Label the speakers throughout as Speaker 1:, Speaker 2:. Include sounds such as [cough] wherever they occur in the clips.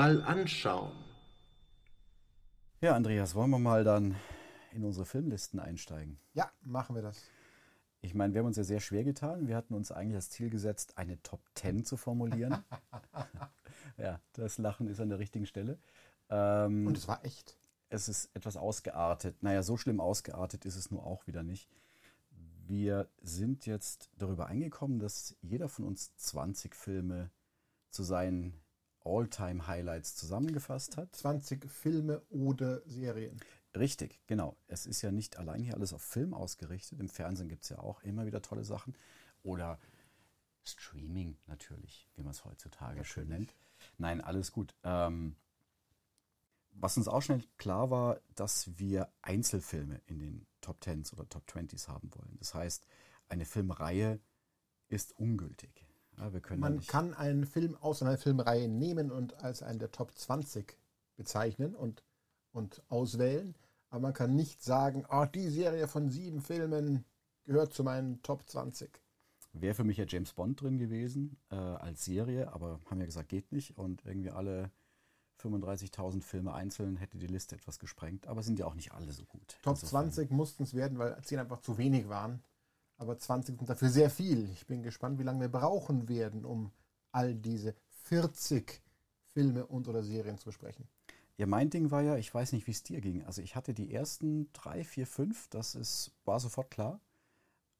Speaker 1: mal anschauen.
Speaker 2: Ja, Andreas, wollen wir mal dann in unsere Filmlisten einsteigen?
Speaker 3: Ja, machen wir das.
Speaker 2: Ich meine, wir haben uns ja sehr schwer getan. Wir hatten uns eigentlich das Ziel gesetzt, eine Top 10 zu formulieren. [laughs] [laughs] ja, das Lachen ist an der richtigen Stelle. Ähm,
Speaker 3: Und es war echt.
Speaker 2: es ist etwas ausgeartet. Naja, so schlimm ausgeartet ist es nur auch wieder nicht. Wir sind jetzt darüber eingekommen, dass jeder von uns 20 Filme zu seinen All-Time-Highlights zusammengefasst hat.
Speaker 3: 20 Filme oder Serien.
Speaker 2: Richtig, genau. Es ist ja nicht allein hier alles auf Film ausgerichtet. Im Fernsehen gibt es ja auch immer wieder tolle Sachen. Oder Streaming natürlich, wie man es heutzutage schön nennt. Nein, alles gut. Ähm, was uns auch schnell klar war, dass wir Einzelfilme in den Top Tens oder Top Twenties haben wollen. Das heißt, eine Filmreihe ist ungültig. Ja, ja
Speaker 3: Man
Speaker 2: nicht,
Speaker 3: kann einen Film aus einer Filmreihe nehmen und als einen der Top 20 bezeichnen und, und auswählen. Aber man kann nicht sagen, oh, die Serie von sieben Filmen gehört zu meinen Top 20.
Speaker 2: Wäre für mich ja James Bond drin gewesen äh, als Serie, aber haben ja gesagt, geht nicht. Und irgendwie alle 35.000 Filme einzeln hätte die Liste etwas gesprengt. Aber sind ja auch nicht alle so gut.
Speaker 3: Top
Speaker 2: Insofern-
Speaker 3: 20 mussten es werden, weil 10 einfach zu wenig waren. Aber 20 sind dafür sehr viel. Ich bin gespannt, wie lange wir brauchen werden, um all diese 40 Filme und oder Serien zu besprechen.
Speaker 2: Ja, mein Ding war ja, ich weiß nicht, wie es dir ging. Also ich hatte die ersten drei, vier, fünf, das ist, war sofort klar.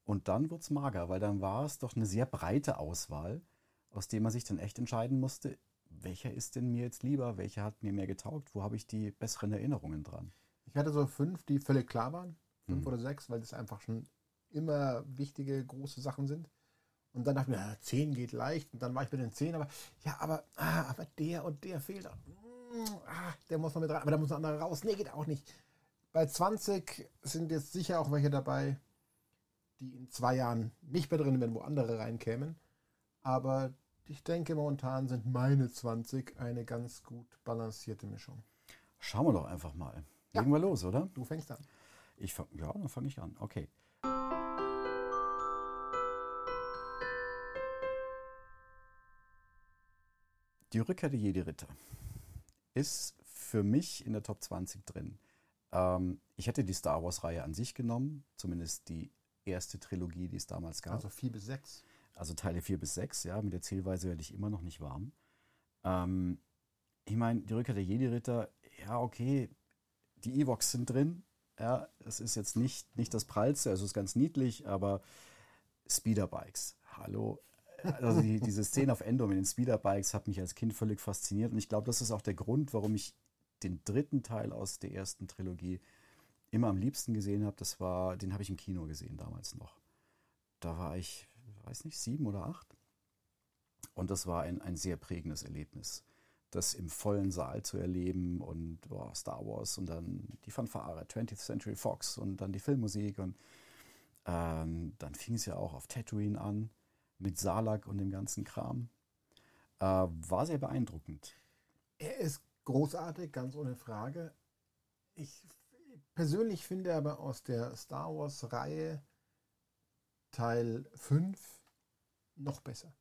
Speaker 2: Und dann wurde es mager, weil dann war es doch eine sehr breite Auswahl, aus der man sich dann echt entscheiden musste, welcher ist denn mir jetzt lieber, welcher hat mir mehr getaugt, wo habe ich die besseren Erinnerungen dran.
Speaker 3: Ich hatte so fünf, die völlig klar waren. Fünf
Speaker 2: Hm.
Speaker 3: oder sechs, weil das einfach schon immer wichtige, große Sachen sind. Und dann dachte ich mir, ja, zehn geht leicht. Und dann war ich bei den zehn, aber ja, aber, ah, aber der und der fehlt. Mm, Ah, der muss noch mit rein, aber da muss noch ein anderer raus. Nee, geht auch nicht. Bei 20 sind jetzt sicher auch welche dabei, die in zwei Jahren nicht mehr drin wären, wo andere reinkämen. Aber ich denke, momentan sind meine 20 eine ganz gut balancierte Mischung.
Speaker 2: Schauen wir doch einfach mal.
Speaker 3: Ja.
Speaker 2: Legen wir los, oder?
Speaker 3: Du fängst an.
Speaker 2: Ich fang, ja, dann fange ich an. Okay. Die Rückkehr der Jedi-Ritter ist für mich in der Top 20 drin. Ähm, ich hätte die Star Wars-Reihe an sich genommen, zumindest die erste Trilogie, die es damals gab.
Speaker 3: Also vier bis sechs.
Speaker 2: Also Teile 4 bis 6, ja, mit der Zählweise werde ich immer noch nicht warm. Ähm, ich meine, die Rückkehr der Jedi-Ritter, ja, okay, die Evox sind drin. Ja, es ist jetzt nicht, nicht das Prallste, also es ist ganz niedlich, aber Speederbikes, hallo. Also die, diese Szene auf Endor mit den Speederbikes hat mich als Kind völlig fasziniert und ich glaube, das ist auch der Grund, warum ich den dritten Teil aus der ersten Trilogie immer am liebsten gesehen habe. Das war, den habe ich im Kino gesehen damals noch. Da war ich, weiß nicht, sieben oder acht. Und das war ein, ein sehr prägendes Erlebnis, das im vollen Saal zu erleben und boah, Star Wars und dann die Fanfare, 20th Century Fox und dann die Filmmusik und ähm, dann fing es ja auch auf Tatooine an mit Salak und dem ganzen Kram. Äh, war sehr beeindruckend.
Speaker 3: Er ist großartig, ganz ohne Frage. Ich persönlich finde aber aus der Star Wars-Reihe Teil 5 noch besser.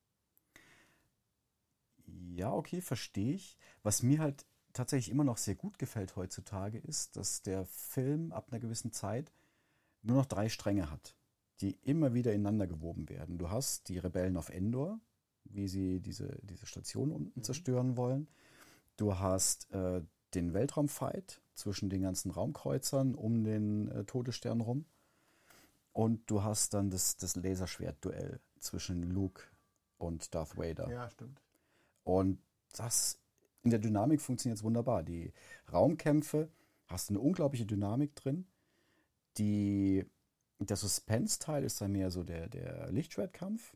Speaker 2: Ja, okay, verstehe ich. Was mir halt tatsächlich immer noch sehr gut gefällt heutzutage ist, dass der Film ab einer gewissen Zeit nur noch drei Stränge hat, die immer wieder ineinander gewoben werden. Du hast die Rebellen auf Endor, wie sie diese, diese Station unten zerstören wollen. Du hast äh, den Weltraumfight zwischen den ganzen Raumkreuzern um den äh, Todesstern rum. Und du hast dann das, das Laserschwert-Duell zwischen Luke und Darth Vader.
Speaker 3: Ja, stimmt.
Speaker 2: Und das in der Dynamik funktioniert es wunderbar. Die Raumkämpfe hast eine unglaubliche Dynamik drin. Die, der Suspense-Teil ist dann mehr so der, der Lichtschwertkampf.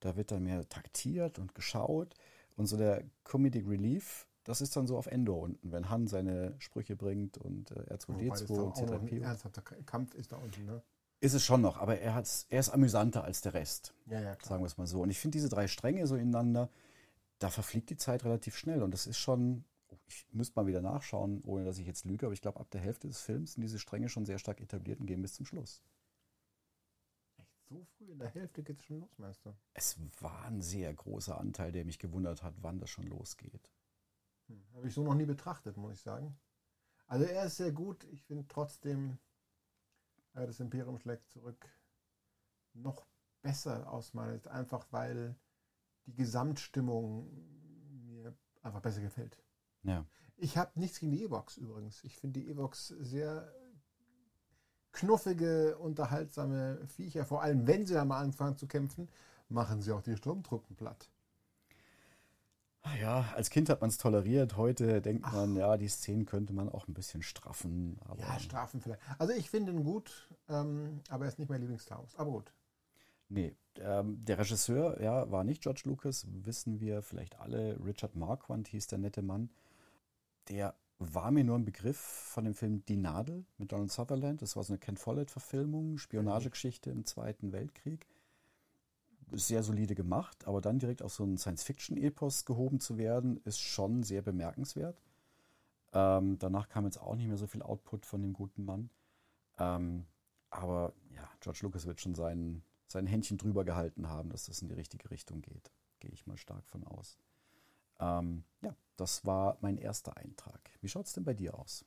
Speaker 2: Da wird dann mehr taktiert und geschaut. Und so der Comedic Relief, das ist dann so auf Endor unten, wenn Han seine Sprüche bringt und äh,
Speaker 3: Wobei das
Speaker 2: R2D2
Speaker 3: da
Speaker 2: und
Speaker 3: ein
Speaker 2: C3PO.
Speaker 3: ernsthafter Kampf ist da unten, ne?
Speaker 2: Ist es schon noch, aber er, hat's, er ist amüsanter als der Rest,
Speaker 3: Ja, ja, klar.
Speaker 2: sagen wir es mal so. Und ich finde diese drei Stränge so ineinander, da verfliegt die Zeit relativ schnell. Und das ist schon, oh, ich müsste mal wieder nachschauen, ohne dass ich jetzt lüge, aber ich glaube, ab der Hälfte des Films sind diese Stränge schon sehr stark etabliert und gehen bis zum Schluss.
Speaker 3: So früh in der Hälfte geht es schon los, meinst du?
Speaker 2: Es war ein sehr großer Anteil, der mich gewundert hat, wann das schon losgeht.
Speaker 3: Hm. Habe ich so noch nie betrachtet, muss ich sagen. Also er ist sehr gut. Ich finde trotzdem, äh, das Imperium schlägt zurück noch besser aus meiner Sicht, einfach weil die Gesamtstimmung mir einfach besser gefällt.
Speaker 2: Ja.
Speaker 3: Ich habe nichts gegen die Evox übrigens. Ich finde die Evox sehr knuffige, unterhaltsame Viecher. Vor allem, wenn sie dann mal anfangen zu kämpfen, machen sie auch die Sturmtruppen platt.
Speaker 2: Ah Ja, als Kind hat man es toleriert. Heute denkt man, ja, die Szenen könnte man auch ein bisschen straffen.
Speaker 3: Ja, Strafen vielleicht. Also ich finde ihn gut, ähm, aber er ist nicht mein Lieblings-Star Wars. Aber gut.
Speaker 2: nee, ähm, der Regisseur ja, war nicht George Lucas, wissen wir vielleicht alle. Richard Marquand hieß der nette Mann. Der war mir nur ein Begriff von dem Film Die Nadel mit Donald Sutherland. Das war so eine Ken Follett-Verfilmung, Spionagegeschichte im Zweiten Weltkrieg. Sehr solide gemacht, aber dann direkt auf so einen Science-Fiction-Epos gehoben zu werden, ist schon sehr bemerkenswert. Ähm, danach kam jetzt auch nicht mehr so viel Output von dem guten Mann. Ähm, aber ja, George Lucas wird schon sein, sein Händchen drüber gehalten haben, dass das in die richtige Richtung geht. Gehe ich mal stark von aus. Ähm, ja, das war mein erster Eintrag. Wie schaut es denn bei dir aus?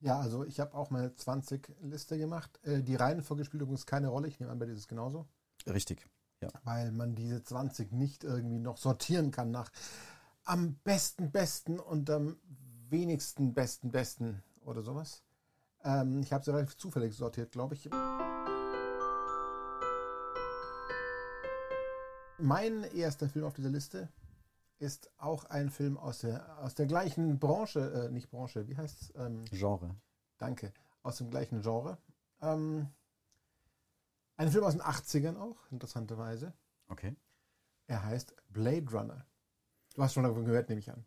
Speaker 3: Ja, also ich habe auch meine 20-Liste gemacht. Äh, die Reihenfolge spielt übrigens keine Rolle. Ich nehme an, bei dir ist es genauso.
Speaker 2: Richtig.
Speaker 3: Weil man diese 20 nicht irgendwie noch sortieren kann nach am besten, besten und am wenigsten, besten, besten oder sowas. Ähm, ich habe sie relativ zufällig sortiert, glaube ich. Mein erster Film auf dieser Liste ist auch ein Film aus der, aus der gleichen Branche, äh, nicht Branche, wie heißt es? Ähm,
Speaker 2: Genre.
Speaker 3: Danke. Aus dem gleichen Genre. Ähm, ein Film aus den 80ern auch, interessanterweise.
Speaker 2: Okay.
Speaker 3: Er heißt Blade Runner. Du hast schon davon gehört, nehme ich an.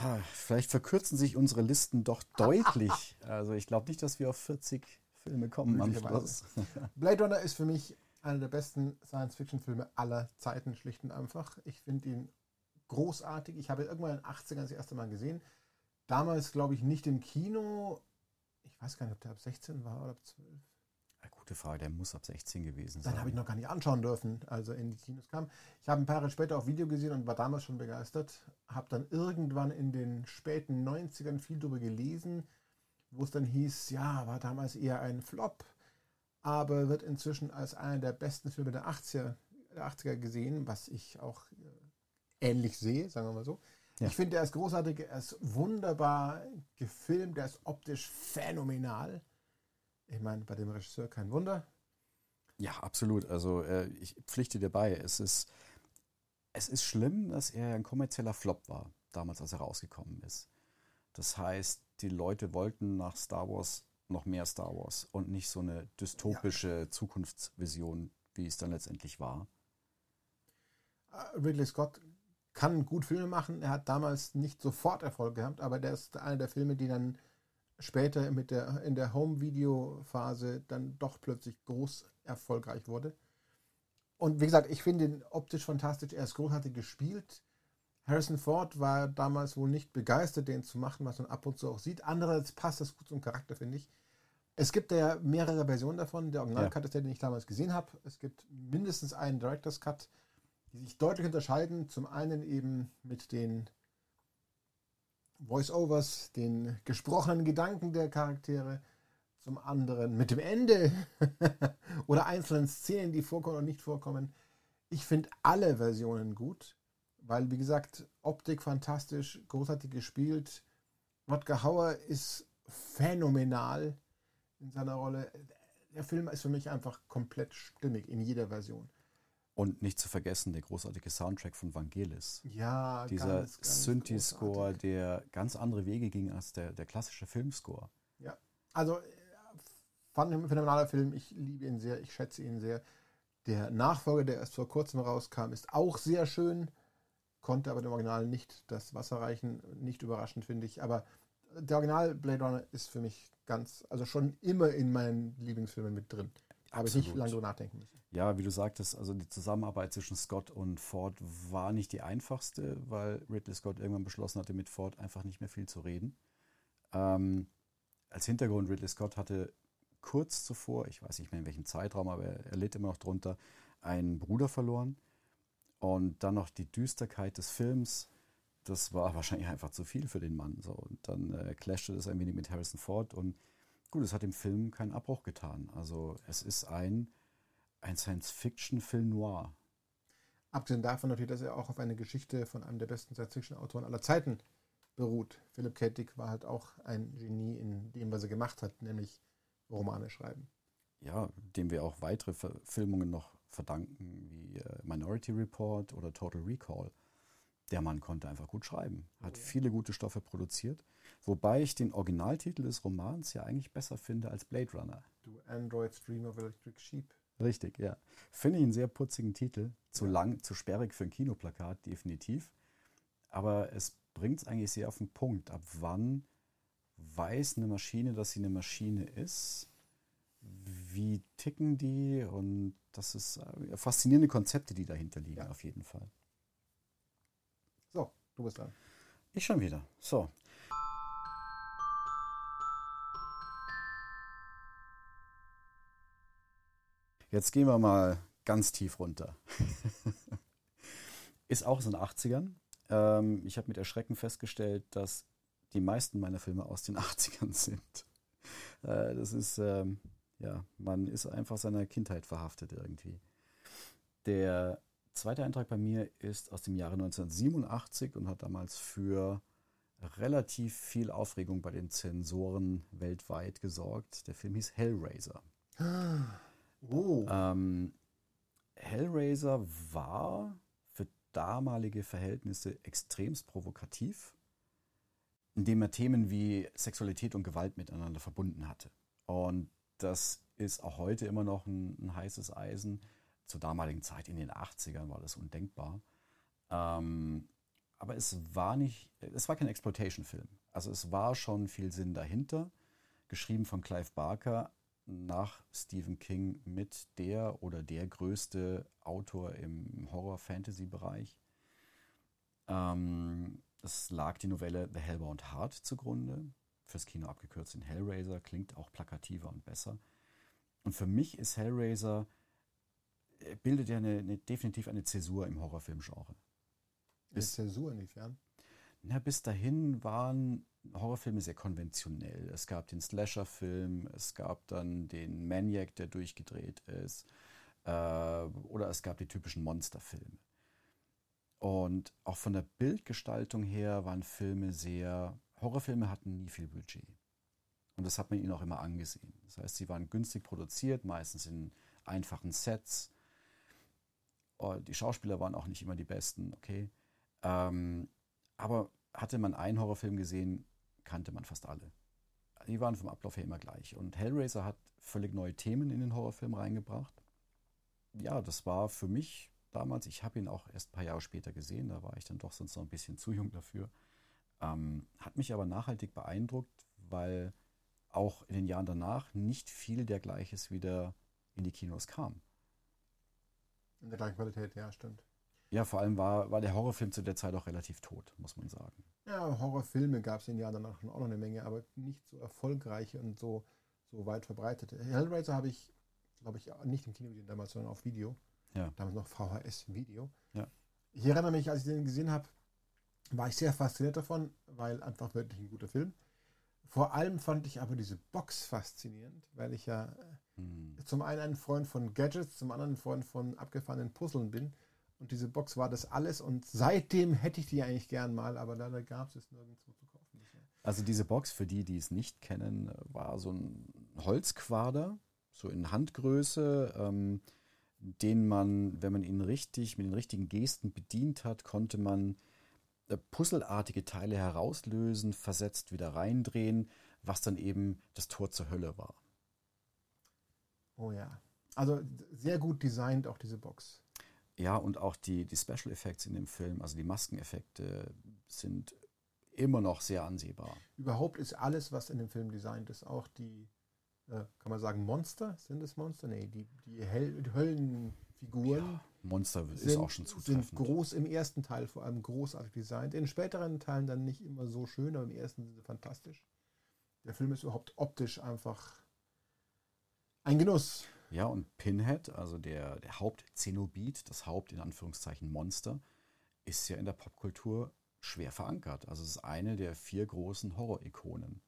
Speaker 2: Ha, Vielleicht verkürzen sich unsere Listen doch deutlich. [laughs] Also ich glaube nicht, dass wir auf 40 Filme kommen am. Schluss. [laughs] [laughs]
Speaker 3: Blade Runner ist für mich einer der besten Science-Fiction-Filme aller Zeiten, schlicht und einfach. Ich finde ihn großartig. Ich habe irgendwann in den 80ern das erste Mal gesehen. Damals, glaube ich, nicht im Kino. Ich weiß gar nicht, ob der ab 16 war oder ab 12.
Speaker 2: Ja, gute Frage, der muss ab 16 gewesen sein.
Speaker 3: Dann habe ich noch gar nicht anschauen dürfen, als er in die Kinos kam. Ich habe ein paar Jahre später auch Video gesehen und war damals schon begeistert. Habe dann irgendwann in den späten 90ern viel darüber gelesen, wo es dann hieß, ja, war damals eher ein Flop, aber wird inzwischen als einer der besten Filme der 80er, der 80er gesehen, was ich auch äh, ähnlich sehe, sagen wir mal so.
Speaker 2: Ja.
Speaker 3: Ich finde, er ist großartig, er ist wunderbar gefilmt, er ist optisch phänomenal. Ich meine, bei dem Regisseur kein Wunder.
Speaker 2: Ja, absolut. Also äh, ich pflichte dir bei. Es ist, es ist schlimm, dass er ein kommerzieller Flop war, damals, als er rausgekommen ist. Das heißt, die Leute wollten nach Star Wars noch mehr Star Wars und nicht so eine dystopische Zukunftsvision, wie es dann letztendlich war.
Speaker 3: Äh, Ridley Scott kann gut Filme machen. Er hat damals nicht sofort Erfolg gehabt, aber der ist einer der Filme, die dann später mit der, in der Home-Video-Phase dann doch plötzlich groß erfolgreich wurde. Und wie gesagt, ich finde ihn optisch fantastisch. Er ist großartig gespielt. Harrison Ford war damals wohl nicht begeistert, den zu machen, was man ab und zu auch sieht. Andererseits passt das gut zum Charakter, finde ich. Es gibt ja mehrere Versionen davon. Der Original-Cut ist der, den ich damals gesehen habe. Es gibt mindestens einen Director's Cut, die sich deutlich unterscheiden. Zum einen eben mit den Voice-Overs, den gesprochenen Gedanken der Charaktere, zum anderen mit dem Ende [laughs] oder einzelnen Szenen, die vorkommen oder nicht vorkommen. Ich finde alle Versionen gut, weil, wie gesagt, Optik fantastisch, großartig gespielt. Rodger Hauer ist phänomenal in seiner Rolle. Der Film ist für mich einfach komplett stimmig in jeder Version.
Speaker 2: Und nicht zu vergessen, der großartige Soundtrack von Vangelis.
Speaker 3: Ja,
Speaker 2: Dieser
Speaker 3: ganz, ganz
Speaker 2: Synthi-Score, der ganz andere Wege ging als der, der klassische Filmscore.
Speaker 3: Ja, also äh, phänomenaler Film. Ich liebe ihn sehr, ich schätze ihn sehr. Der Nachfolger, der erst vor kurzem rauskam, ist auch sehr schön, konnte aber dem Original nicht das Wasser reichen. Nicht überraschend, finde ich. Aber der Original Blade Runner ist für mich ganz, also schon immer in meinen Lieblingsfilmen mit drin. Habe ich nicht lange drüber nachdenken müssen.
Speaker 2: Ja, wie du sagtest, also die Zusammenarbeit zwischen Scott und Ford war nicht die einfachste, weil Ridley Scott irgendwann beschlossen hatte, mit Ford einfach nicht mehr viel zu reden. Ähm, als Hintergrund, Ridley Scott hatte kurz zuvor, ich weiß nicht mehr in welchem Zeitraum, aber er, er litt immer noch drunter, einen Bruder verloren. Und dann noch die Düsterkeit des Films, das war [laughs] wahrscheinlich einfach zu viel für den Mann. So. Und dann äh, clashte das ein wenig mit Harrison Ford und gut, es hat dem Film keinen Abbruch getan. Also es ist ein, ein Science-Fiction-Film noir.
Speaker 3: Abgesehen davon natürlich, dass er auch auf eine Geschichte von einem der besten Science-Fiction-Autoren aller Zeiten beruht. Philip K. Dick war halt auch ein Genie in dem, was er gemacht hat, nämlich Romane schreiben.
Speaker 2: Ja, dem wir auch weitere Verfilmungen noch verdanken, wie äh, Minority Report oder Total Recall. Der Mann konnte einfach gut schreiben, hat viele gute Stoffe produziert, wobei ich den Originaltitel des Romans ja eigentlich besser finde als Blade Runner.
Speaker 3: Du Android's Dream of Electric Sheep.
Speaker 2: Richtig, ja. Finde ich einen sehr putzigen Titel. Zu
Speaker 3: Ja.
Speaker 2: lang, zu sperrig für ein Kinoplakat, definitiv. Aber es bringt es eigentlich sehr auf den Punkt. Ab wann weiß eine Maschine, dass sie eine Maschine ist? Wie ticken die? Und das ist äh, faszinierende Konzepte, die dahinter liegen,
Speaker 3: Ja.
Speaker 2: auf jeden Fall.
Speaker 3: So, du bist dran.
Speaker 2: Ich schon wieder. So. Jetzt gehen wir mal ganz tief runter. [laughs] Ist auch aus den 80ern. Ähm, ich habe mit Erschrecken festgestellt, dass die meisten meiner Filme aus den [laughs] 80ern sind. Äh, das ist, ähm, ja, man ist einfach seiner Kindheit verhaftet irgendwie. Der zweite Eintrag bei mir ist aus dem Jahre 1987 und hat damals für relativ viel Aufregung bei den Zensoren weltweit gesorgt. Der Film hieß Hellraiser.
Speaker 3: Oh,
Speaker 2: Ähm, Hellraiser war für damalige Verhältnisse extremst provokativ, indem er Themen wie Sexualität und Gewalt miteinander verbunden hatte. Und das ist auch heute immer noch ein, ein heißes Eisen. Zur damaligen Zeit, in den 80ern, war das undenkbar. Ähm, aber es war nicht, es war kein Exploitation-Film. Also es war schon viel Sinn dahinter. Geschrieben von Clive Barker, nach Stephen King mit der oder der größte Autor im Horror-Fantasy-Bereich. Ähm, es lag die Novelle The Hellbound Heart zugrunde, fürs Kino abgekürzt in Hellraiser, klingt auch plakativer und besser. Und für mich ist Hellraiser, bildet ja eine, eine, definitiv eine Zäsur im Horrorfilmgenre.
Speaker 3: eine Zäsur inwiefern?
Speaker 2: Na, bis dahin waren Horrorfilme sehr konventionell. Es gab den Slasher-Film, es gab dann den Maniac, der durchgedreht ist, äh, oder es gab die typischen Monsterfilme. Und auch von der Bildgestaltung her waren Filme sehr, Horrorfilme hatten nie viel Budget. Und das hat man ihnen auch immer angesehen. Das heißt, sie waren günstig produziert, meistens in einfachen Sets. Und die Schauspieler waren auch nicht immer die besten, okay. Ähm, aber hatte man einen Horrorfilm gesehen, kannte man fast alle. Die waren vom Ablauf her immer gleich. Und Hellraiser hat völlig neue Themen in den Horrorfilm reingebracht. Ja, das war für mich damals, ich habe ihn auch erst ein paar Jahre später gesehen, da war ich dann doch sonst noch ein bisschen zu jung dafür. Ähm, hat mich aber nachhaltig beeindruckt, weil auch in den Jahren danach nicht viel dergleiches wieder in die Kinos kam.
Speaker 3: In der gleichen Qualität, ja, stimmt.
Speaker 2: Ja, vor allem war, war der Horrorfilm zu der Zeit auch relativ tot, muss man sagen.
Speaker 3: Ja, Horrorfilme gab es in den Jahren danach schon auch noch eine Menge, aber nicht so erfolgreiche und so, so weit verbreitete. Hellraiser habe ich, glaube ich, nicht im Kino gesehen damals, sondern auf Video.
Speaker 2: Ja.
Speaker 3: Damals noch VHS-Video.
Speaker 2: Ja.
Speaker 3: Ich erinnere mich, als ich den gesehen habe, war ich sehr fasziniert davon, weil einfach wirklich ein guter Film. Vor allem fand ich aber diese Box faszinierend, weil ich ja
Speaker 2: Hm.
Speaker 3: zum einen ein Freund von Gadgets, zum anderen ein Freund von abgefahrenen Puzzeln bin. Und diese Box war das alles. Und seitdem hätte ich die eigentlich gern mal, aber leider gab es es nirgendwo zu kaufen.
Speaker 2: Also diese Box, für die, die es nicht kennen, war so ein Holzquader, so in Handgröße, ähm, den man, wenn man ihn richtig, mit den richtigen Gesten bedient hat, konnte man äh, puzzelartige Teile herauslösen, versetzt wieder reindrehen, was dann eben das Tor zur Hölle war.
Speaker 3: Oh ja. Also sehr gut designt auch diese Box.
Speaker 2: Ja, und auch die, die Special Effects in dem Film, also die Maskeneffekte, sind immer noch sehr ansehbar.
Speaker 3: Überhaupt ist alles, was in dem Film designt ist, auch die, äh, kann man sagen, Monster? Sind es Monster? Nee, die, die, die Höllenfiguren
Speaker 2: Monster ist
Speaker 3: sind,
Speaker 2: auch schon
Speaker 3: sind
Speaker 2: zutreffend.
Speaker 3: groß im ersten Teil vor allem großartig designt. In späteren Teilen dann nicht immer so schön, aber im ersten sind sie fantastisch. Der Film ist überhaupt optisch einfach ein Genuss.
Speaker 2: Ja, und Pinhead, also der, der Haupt-Zenobit, das Haupt in Anführungszeichen Monster, ist ja in der Popkultur schwer verankert. Also es ist eine der vier großen Horror-Ikonen.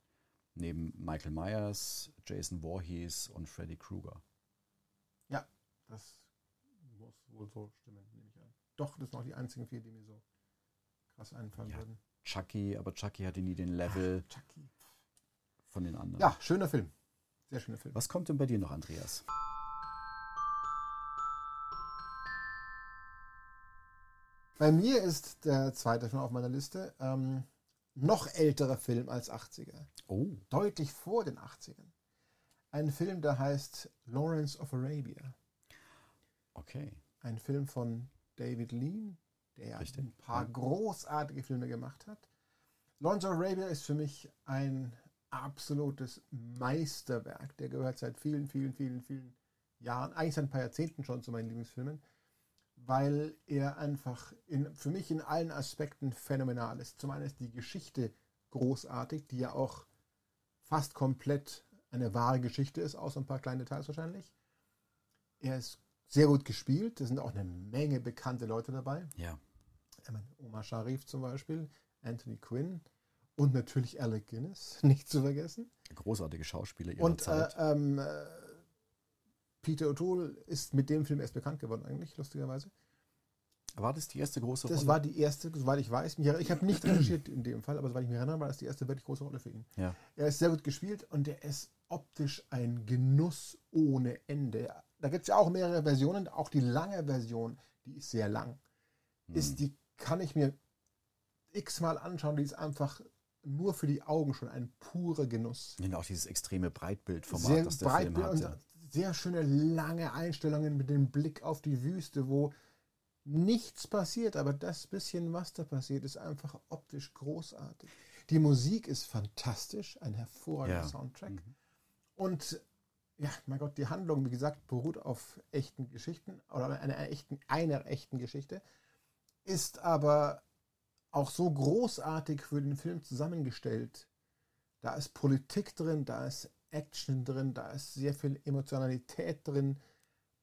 Speaker 2: Neben Michael Myers, Jason Voorhees und Freddy Krueger.
Speaker 3: Ja, das muss wohl so stimmen, nehme ich an. Doch, das sind auch die einzigen vier, die mir so krass einfallen
Speaker 2: Ja.
Speaker 3: würden.
Speaker 2: Chucky, aber Chucky hatte nie den Level
Speaker 3: Chucky.
Speaker 2: von den anderen.
Speaker 3: Ja, schöner Film. Sehr schöner Film.
Speaker 2: Was kommt denn bei dir noch, Andreas?
Speaker 3: Bei mir ist der zweite Film auf meiner Liste ähm, noch älterer Film als 80er.
Speaker 2: Oh,
Speaker 3: Deutlich vor den 80ern. Ein Film, der heißt Lawrence of Arabia.
Speaker 2: okay.
Speaker 3: Ein Film von David Lean, der
Speaker 2: Richtig,
Speaker 3: ein paar großartige Filme gemacht hat. Lawrence of Arabia ist für mich ein absolutes Meisterwerk. Der gehört seit vielen, vielen, vielen, vielen Jahren, eigentlich seit ein paar Jahrzehnten schon zu meinen Lieblingsfilmen, weil er einfach in, für mich in allen Aspekten phänomenal ist. Zum einen ist die Geschichte großartig, die ja auch fast komplett eine wahre Geschichte ist, außer ein paar kleine Details wahrscheinlich. Er ist sehr gut gespielt. Da sind auch eine Menge bekannte Leute dabei.
Speaker 2: Ja.
Speaker 3: Omar Sharif zum Beispiel, Anthony Quinn und natürlich Alec Guinness, [laughs] nicht zu vergessen.
Speaker 2: Großartige Schauspieler ihrer
Speaker 3: Und äh,
Speaker 2: Zeit.
Speaker 3: ähm, äh, Peter O'Toole ist mit dem Film erst bekannt geworden, eigentlich, lustigerweise.
Speaker 2: war das die erste große
Speaker 3: Das
Speaker 2: Rolle?
Speaker 3: war die erste, soweit ich weiß. Ich habe nicht recherchiert in dem Fall, aber soweit ich mich erinnere, war das die erste wirklich große Rolle für ihn.
Speaker 2: ja.
Speaker 3: Er ist sehr gut gespielt und er ist optisch ein Genuss ohne Ende. Da gibt es ja auch mehrere Versionen, auch die lange Version, die ist sehr lang. Ist die, kann ich mir x-mal anschauen, die ist einfach nur für die Augen schon ein purer Genuss.
Speaker 2: Und auch dieses extreme Breitbildformat,
Speaker 3: sehr
Speaker 2: das der
Speaker 3: breit
Speaker 2: Film hat. Ja.
Speaker 3: sehr schöne lange Einstellungen mit dem Blick auf die Wüste, wo nichts passiert, aber das bisschen, was da passiert, ist einfach optisch großartig. Die Musik ist fantastisch, ein hervorragender
Speaker 2: Ja.
Speaker 3: Soundtrack.
Speaker 2: Mhm.
Speaker 3: Und ja, mein Gott, die Handlung, wie gesagt, beruht auf echten Geschichten oder einer echten, einer echten Geschichte, ist aber auch so großartig für den Film zusammengestellt. Da ist Politik drin, da ist Action drin, da ist sehr viel Emotionalität drin.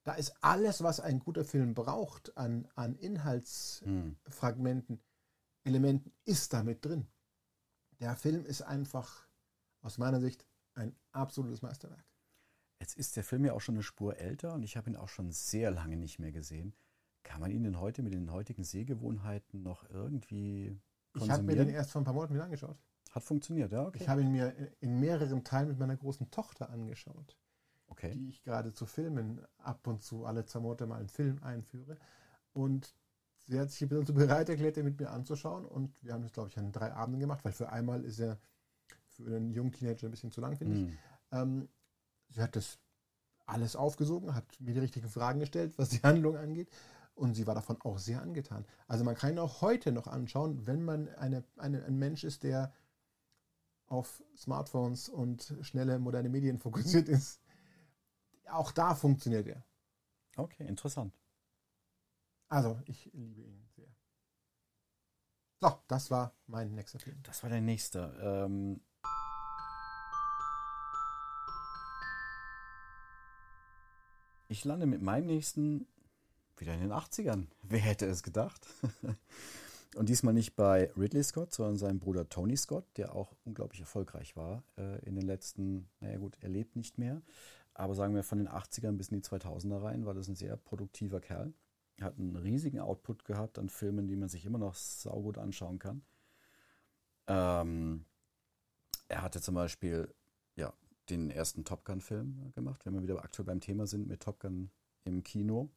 Speaker 3: Da ist alles, was ein guter Film braucht an, an Inhaltsfragmenten,
Speaker 2: Hm.
Speaker 3: Elementen, ist damit drin. Der Film ist einfach aus meiner Sicht ein absolutes Meisterwerk.
Speaker 2: Jetzt ist der Film ja auch schon eine Spur älter und ich habe ihn auch schon sehr lange nicht mehr gesehen. Kann man ihn denn heute mit den heutigen Sehgewohnheiten noch irgendwie
Speaker 3: Ich habe mir den
Speaker 2: konsumieren?
Speaker 3: erst vor ein paar Monaten wieder angeschaut.
Speaker 2: Hat funktioniert, ja, okay.
Speaker 3: Ich habe ihn mir in mehreren Teilen mit meiner großen Tochter angeschaut,
Speaker 2: okay.
Speaker 3: die ich gerade zu Filmen ab und zu alle zwei Monate mal einen Film einführe. Und sie hat sich dazu bereit erklärt, den mit mir anzuschauen. Und wir haben das, glaube ich, an drei Abenden gemacht, weil für einmal ist er für einen jungen Teenager ein bisschen zu lang, finde ich.
Speaker 2: Hm.
Speaker 3: Ähm, sie hat das alles aufgesogen, hat mir die richtigen Fragen gestellt, was die Handlung angeht. Und sie war davon auch sehr angetan. Also man kann ihn auch heute noch anschauen, wenn man eine, eine, ein Mensch ist, der auf Smartphones und schnelle moderne Medien [laughs] fokussiert ist. Auch da funktioniert er.
Speaker 2: Okay, interessant.
Speaker 3: Also ich liebe ihn sehr. So, das war mein nächster Film.
Speaker 2: Das war der nächste. Ähm, ich lande mit meinem nächsten wieder in den 80ern. [laughs] Wer hätte es gedacht? [laughs] Und diesmal nicht bei Ridley Scott, sondern seinem Bruder Tony Scott, der auch unglaublich erfolgreich war äh, in den letzten, naja gut, er lebt nicht mehr, aber sagen wir von den 80ern bis in die 2000er rein, war das ein sehr produktiver Kerl. Er hat einen riesigen Output gehabt an Filmen, die man sich immer noch saugut anschauen kann. Ähm, er hatte zum Beispiel ja, den ersten Top Gun-Film gemacht, wenn wir wieder aktuell beim Thema sind mit Top Gun im Kino.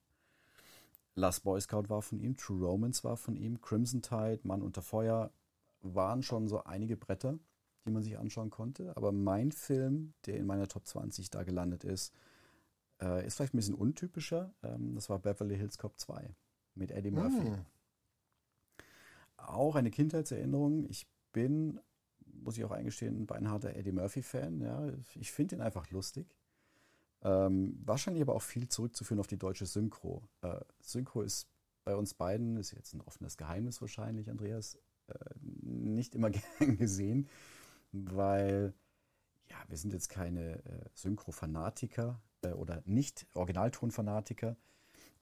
Speaker 2: Last Boy Scout war von ihm, True Romance war von ihm, Crimson Tide, Mann unter Feuer waren schon so einige Bretter, die man sich anschauen konnte. Aber mein Film, der in meiner Top 20 da gelandet ist, Äh, ist vielleicht ein bisschen untypischer. Ähm, das war Beverly Hills Cop 2 mit Eddie Murphy.
Speaker 3: Hm.
Speaker 2: Auch eine Kindheitserinnerung. Ich bin, muss ich auch eingestehen, ein beinharter Eddie Murphy-Fan. Ja. Ich finde ihn einfach lustig. Ähm, wahrscheinlich aber auch viel zurückzuführen auf die deutsche Synchro. Äh, Synchro ist bei uns beiden, ist jetzt ein offenes Geheimnis wahrscheinlich, Andreas, äh, nicht immer [laughs] gern gesehen, weil ja, wir sind jetzt keine äh, Synchro-Fanatiker äh, oder nicht Originalton-Fanatiker,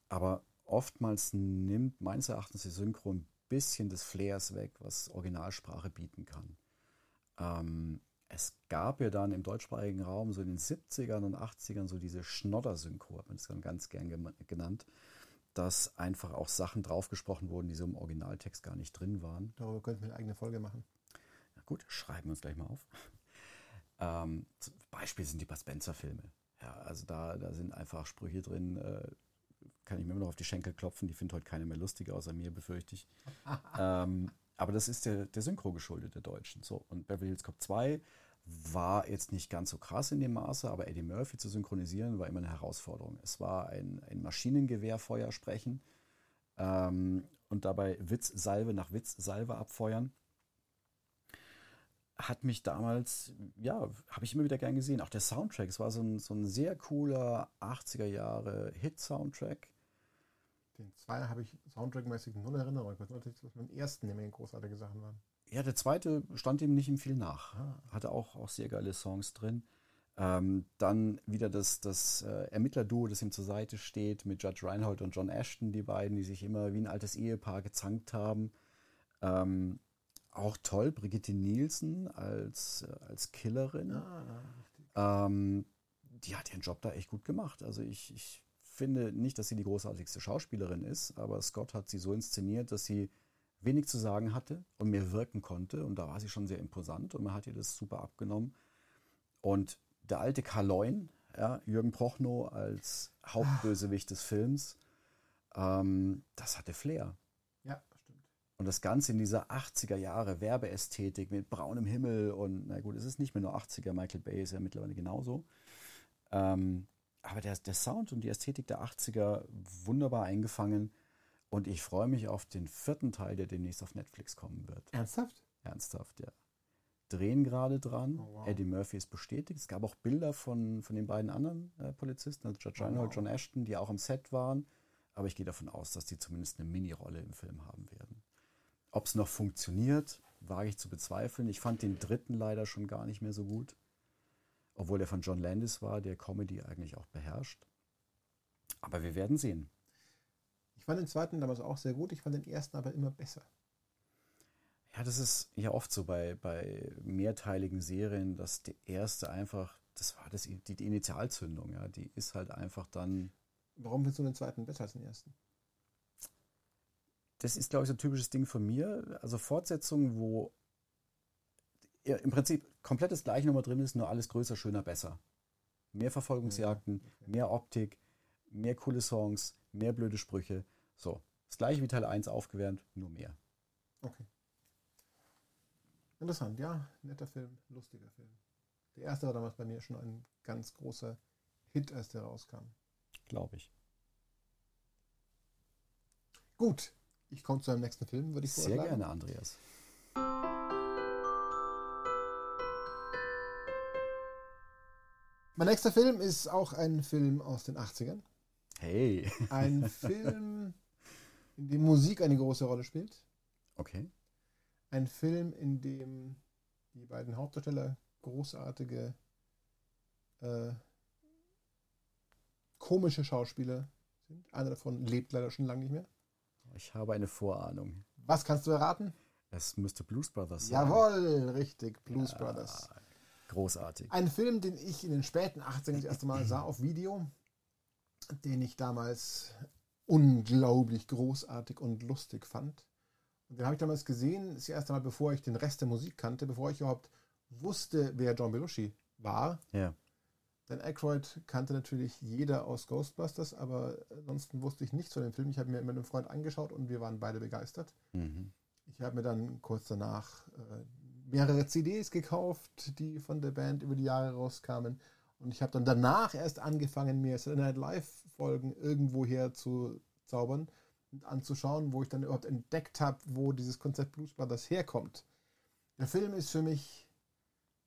Speaker 2: aber oftmals nimmt meines Erachtens die Synchro ein bisschen des Flairs weg, was Originalsprache bieten kann. Ähm, es gab ja dann im deutschsprachigen Raum so in den 70ern und 80ern so diese Schnodder-Synchro, hat man das dann ganz gern genannt, dass einfach auch Sachen draufgesprochen wurden, die so im Originaltext gar nicht drin waren.
Speaker 3: Darüber könnten wir eine eigene Folge machen.
Speaker 2: Na gut, schreiben wir uns gleich mal auf. Ähm, zum Beispiel sind die Bud Spencer-Filme. Ja, also da, da sind einfach Sprüche drin, äh, kann ich mir immer noch auf die Schenkel klopfen. Die findet heute keiner mehr lustig, außer mir, befürchte ich. [laughs] ähm, aber das ist der, der Synchro geschuldet, der Deutschen. So, und Beverly Hills Cop 2 war jetzt nicht ganz so krass in dem Maße, aber Eddie Murphy zu synchronisieren war immer eine Herausforderung. Es war ein, ein Maschinengewehrfeuer sprechen ähm, und dabei Witzsalve nach Witzsalve abfeuern. Hat mich damals, ja, habe ich immer wieder gern gesehen. Auch der Soundtrack, es war so ein, so ein sehr cooler 80er Jahre Hit-Soundtrack.
Speaker 3: Den zweiten habe ich soundtrackmäßig null in Erinnerung. Ich weiß nur, dass beim ersten eine Menge großartige Sachen waren.
Speaker 2: Ja, der zweite stand ihm nicht im viel nach. Hatte auch, auch sehr geile Songs drin. Ähm, dann wieder das, das äh, Ermittlerduo, das ihm zur Seite steht, mit Judge Reinhold und John Ashton, die beiden, die sich immer wie ein altes Ehepaar gezankt haben. Ähm, auch toll, Brigitte Nielsen als, äh, als Killerin. Ähm, die hat ihren Job da echt gut gemacht. Also ich, ich finde nicht, dass sie die großartigste Schauspielerin ist, aber Scott hat sie so inszeniert, dass sie wenig zu sagen hatte und mehr wirken konnte. Und da war sie schon sehr imposant und man hat ihr das super abgenommen. Und der alte Karloin, ja, Jürgen Prochnow als Hauptbösewicht des Films, ähm, das hatte Flair.
Speaker 3: Ja, stimmt.
Speaker 2: Und das Ganze in dieser 80er Jahre Werbeästhetik mit braunem Himmel und na gut, es ist nicht mehr nur 80er, Michael Bay ist ja mittlerweile genauso. Ähm, aber der, der Sound und die Ästhetik der 80er wunderbar eingefangen und ich freue mich auf den vierten Teil, der demnächst auf Netflix kommen wird.
Speaker 3: Ernsthaft?
Speaker 2: Ernsthaft, ja. Drehen gerade dran.
Speaker 3: Oh, wow.
Speaker 2: Eddie Murphy ist bestätigt. Es gab auch Bilder von, von den beiden anderen äh, Polizisten, also
Speaker 3: Oh,
Speaker 2: Reinhold,
Speaker 3: wow.
Speaker 2: John Ashton, die auch am Set waren. Aber ich gehe davon aus, dass die zumindest eine Mini-Rolle im Film haben werden. Ob es noch funktioniert, wage ich zu bezweifeln. Ich fand den dritten leider schon gar nicht mehr so gut. Obwohl der von John Landis war, der Comedy eigentlich auch beherrscht. Aber wir werden sehen.
Speaker 3: Ich fand den zweiten damals auch sehr gut. Ich fand den ersten aber immer besser.
Speaker 2: Ja, das ist ja oft so bei, bei mehrteiligen Serien, dass der erste einfach, das war das, die, die Initialzündung, ja, die ist halt einfach dann,
Speaker 3: Warum findest du den zweiten besser als den ersten?
Speaker 2: das ist, glaube ich, so ein typisches Ding von mir. Also Fortsetzungen, wo im Prinzip komplett das gleiche nochmal drin ist, nur alles größer, schöner, besser. Mehr Verfolgungsjagden, mehr Optik, mehr coole Songs, mehr blöde Sprüche. So, das gleiche wie Teil 1 aufgewärmt, nur mehr.
Speaker 3: Okay. Interessant, ja. Netter Film, lustiger Film. Der erste war damals bei mir schon ein ganz großer Hit, als der rauskam.
Speaker 2: Glaube ich.
Speaker 3: Gut, ich komme zu einem nächsten Film, würde ich
Speaker 2: Sehr
Speaker 3: vorschlagen.
Speaker 2: gerne, Andreas.
Speaker 3: Mein nächster Film ist auch ein Film aus den 80ern.
Speaker 2: Hey.
Speaker 3: Ein [laughs] Film, in dem Musik eine große Rolle spielt.
Speaker 2: Okay.
Speaker 3: Ein Film, in dem die beiden Hauptdarsteller großartige, äh, komische Schauspieler sind. Einer davon lebt leider schon lange nicht mehr.
Speaker 2: Ich habe eine Vorahnung.
Speaker 3: Was kannst du erraten?
Speaker 2: Es müsste Blues Brothers sein.
Speaker 3: Jawohl, richtig, Blues Brothers.
Speaker 2: Großartig.
Speaker 3: Ein Film, den ich in den späten 80ern das erste Mal sah auf Video, den ich damals unglaublich großartig und lustig fand. Und den habe ich damals gesehen, das erste Mal, bevor ich den Rest der Musik kannte, bevor ich überhaupt wusste, wer John Belushi war.
Speaker 2: Ja.
Speaker 3: Denn Aykroyd kannte natürlich jeder aus Ghostbusters, aber ansonsten wusste ich nichts von dem Film. Ich habe mir mit einem Freund angeschaut und wir waren beide begeistert.
Speaker 2: Mhm.
Speaker 3: Ich habe mir dann kurz danach äh, mehrere CDs gekauft, die von der Band über die Jahre rauskamen. Und ich habe dann danach erst angefangen, mir Saturday Night Live-Folgen irgendwo her zu zaubern und anzuschauen, wo ich dann überhaupt entdeckt habe, wo dieses Konzept Blues Brothers herkommt. Der Film ist für mich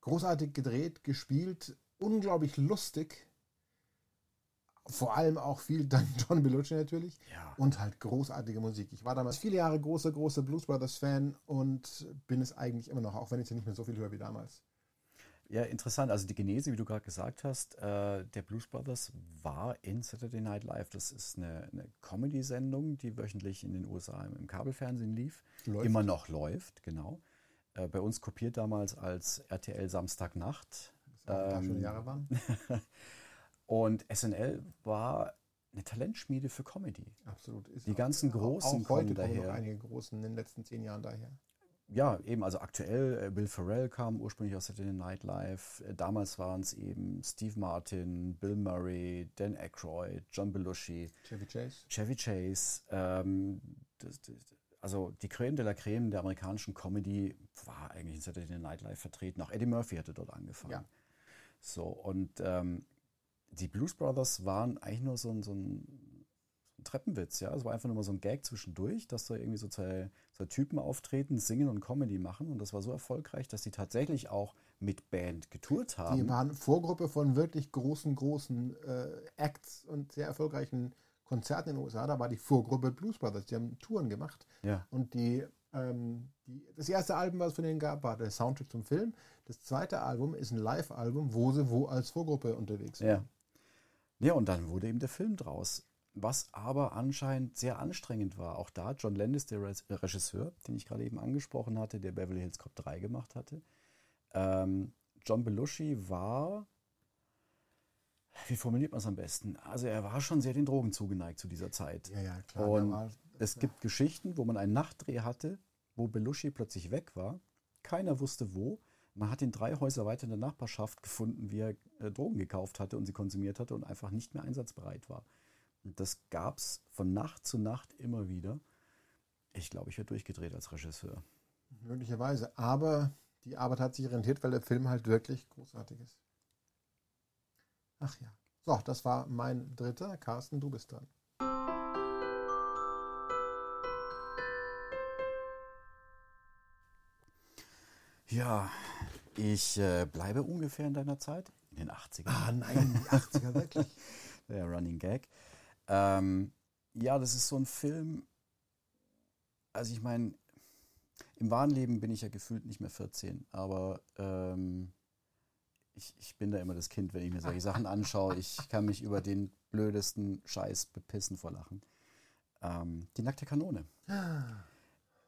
Speaker 3: großartig gedreht, gespielt, unglaublich lustig. Vor allem auch viel dank [laughs] John Belushi natürlich.
Speaker 2: Ja.
Speaker 3: Und halt großartige Musik. Ich war damals viele Jahre großer, großer Blues Brothers Fan und bin es eigentlich immer noch, auch wenn ich es nicht mehr so viel höre wie damals.
Speaker 2: Ja, interessant. Also die Genese, wie du gerade gesagt hast, äh, der Blues Brothers war in Saturday Night Live. Das ist eine, eine Comedy-Sendung, die wöchentlich in den USA im, im Kabelfernsehen lief.
Speaker 3: Läuft.
Speaker 2: Immer noch läuft, genau. Äh, bei uns kopiert damals als RTL Samstagnacht.
Speaker 3: Das
Speaker 2: Ähm,
Speaker 3: Jahre waren. [laughs]
Speaker 2: Und SNL war eine Talentschmiede für Comedy.
Speaker 3: Absolut. Ist
Speaker 2: die
Speaker 3: auch-
Speaker 2: ganzen Großen
Speaker 3: auch heute
Speaker 2: kommen
Speaker 3: kommen noch
Speaker 2: daher.
Speaker 3: einige Großen in den letzten zehn Jahren daher.
Speaker 2: Ja, eben, also aktuell, äh, Will Ferrell kam ursprünglich aus Saturday Night Live. Äh, Damals waren es eben Steve Martin, Bill Murray, Dan Aykroyd, John Belushi,
Speaker 3: Chevy Chase.
Speaker 2: Chevy Chase. Ähm, das, das, also die Creme de la Creme der amerikanischen Comedy war eigentlich in Saturday Night Live vertreten. Auch Eddie Murphy hatte dort angefangen.
Speaker 3: Ja.
Speaker 2: So, und ähm, die Blues Brothers waren eigentlich nur so ein, so ein, Treppenwitz, ja. Es war einfach nur mal so ein Gag zwischendurch, dass da irgendwie so zwei, zwei Typen auftreten, singen und Comedy machen. Und das war so erfolgreich, dass sie tatsächlich auch mit Band getourt haben.
Speaker 3: Die waren Vorgruppe von wirklich großen, großen äh, Acts und sehr erfolgreichen Konzerten in den USA. Da war die Vorgruppe Blues Brothers. Die haben Touren gemacht.
Speaker 2: ja.
Speaker 3: Und die, ähm, die, das erste Album, was es von denen gab, war der Soundtrack zum Film. Das zweite Album ist ein Live-Album, wo sie wo als Vorgruppe unterwegs sind.
Speaker 2: Ja. Ja, und dann wurde eben der Film draus. Was aber anscheinend sehr anstrengend war. Auch da John Landis, der Re- Regisseur, den ich gerade eben angesprochen hatte, der Beverly Hills Cop 3 gemacht hatte. Ähm, John Belushi war, wie formuliert man es am besten? Also er war schon sehr den Drogen zugeneigt zu dieser Zeit.
Speaker 3: Ja, ja, klar.
Speaker 2: Und
Speaker 3: war,
Speaker 2: Es gibt Geschichten, wo man einen Nachtdreh hatte, wo Belushi plötzlich weg war. Keiner wusste wo. Man hat ihn drei Häuser weiter in der Nachbarschaft gefunden, wie er äh, Drogen gekauft hatte und sie konsumiert hatte und einfach nicht mehr einsatzbereit war. Und das gab es von Nacht zu Nacht immer wieder. Ich glaube, ich werde durchgedreht als Regisseur.
Speaker 3: möglicherweise. Aber die Arbeit hat sich rentiert, weil der Film halt wirklich großartig ist. Ach ja. So, das war mein dritter. Carsten, du bist dran.
Speaker 2: Ja, ich äh, bleibe ungefähr in deiner Zeit, in den 80ern.
Speaker 3: Ah nein, die 80er, [laughs] wirklich.
Speaker 2: Der Running Gag. Ähm, ja, das ist so ein Film. Also ich meine, im wahren Leben bin ich ja gefühlt nicht mehr 14, aber ähm, ich, ich bin da immer das Kind, wenn ich mir solche Sachen anschaue. Ich kann mich über den blödesten Scheiß bepissen vor Lachen. Ähm, die nackte Kanone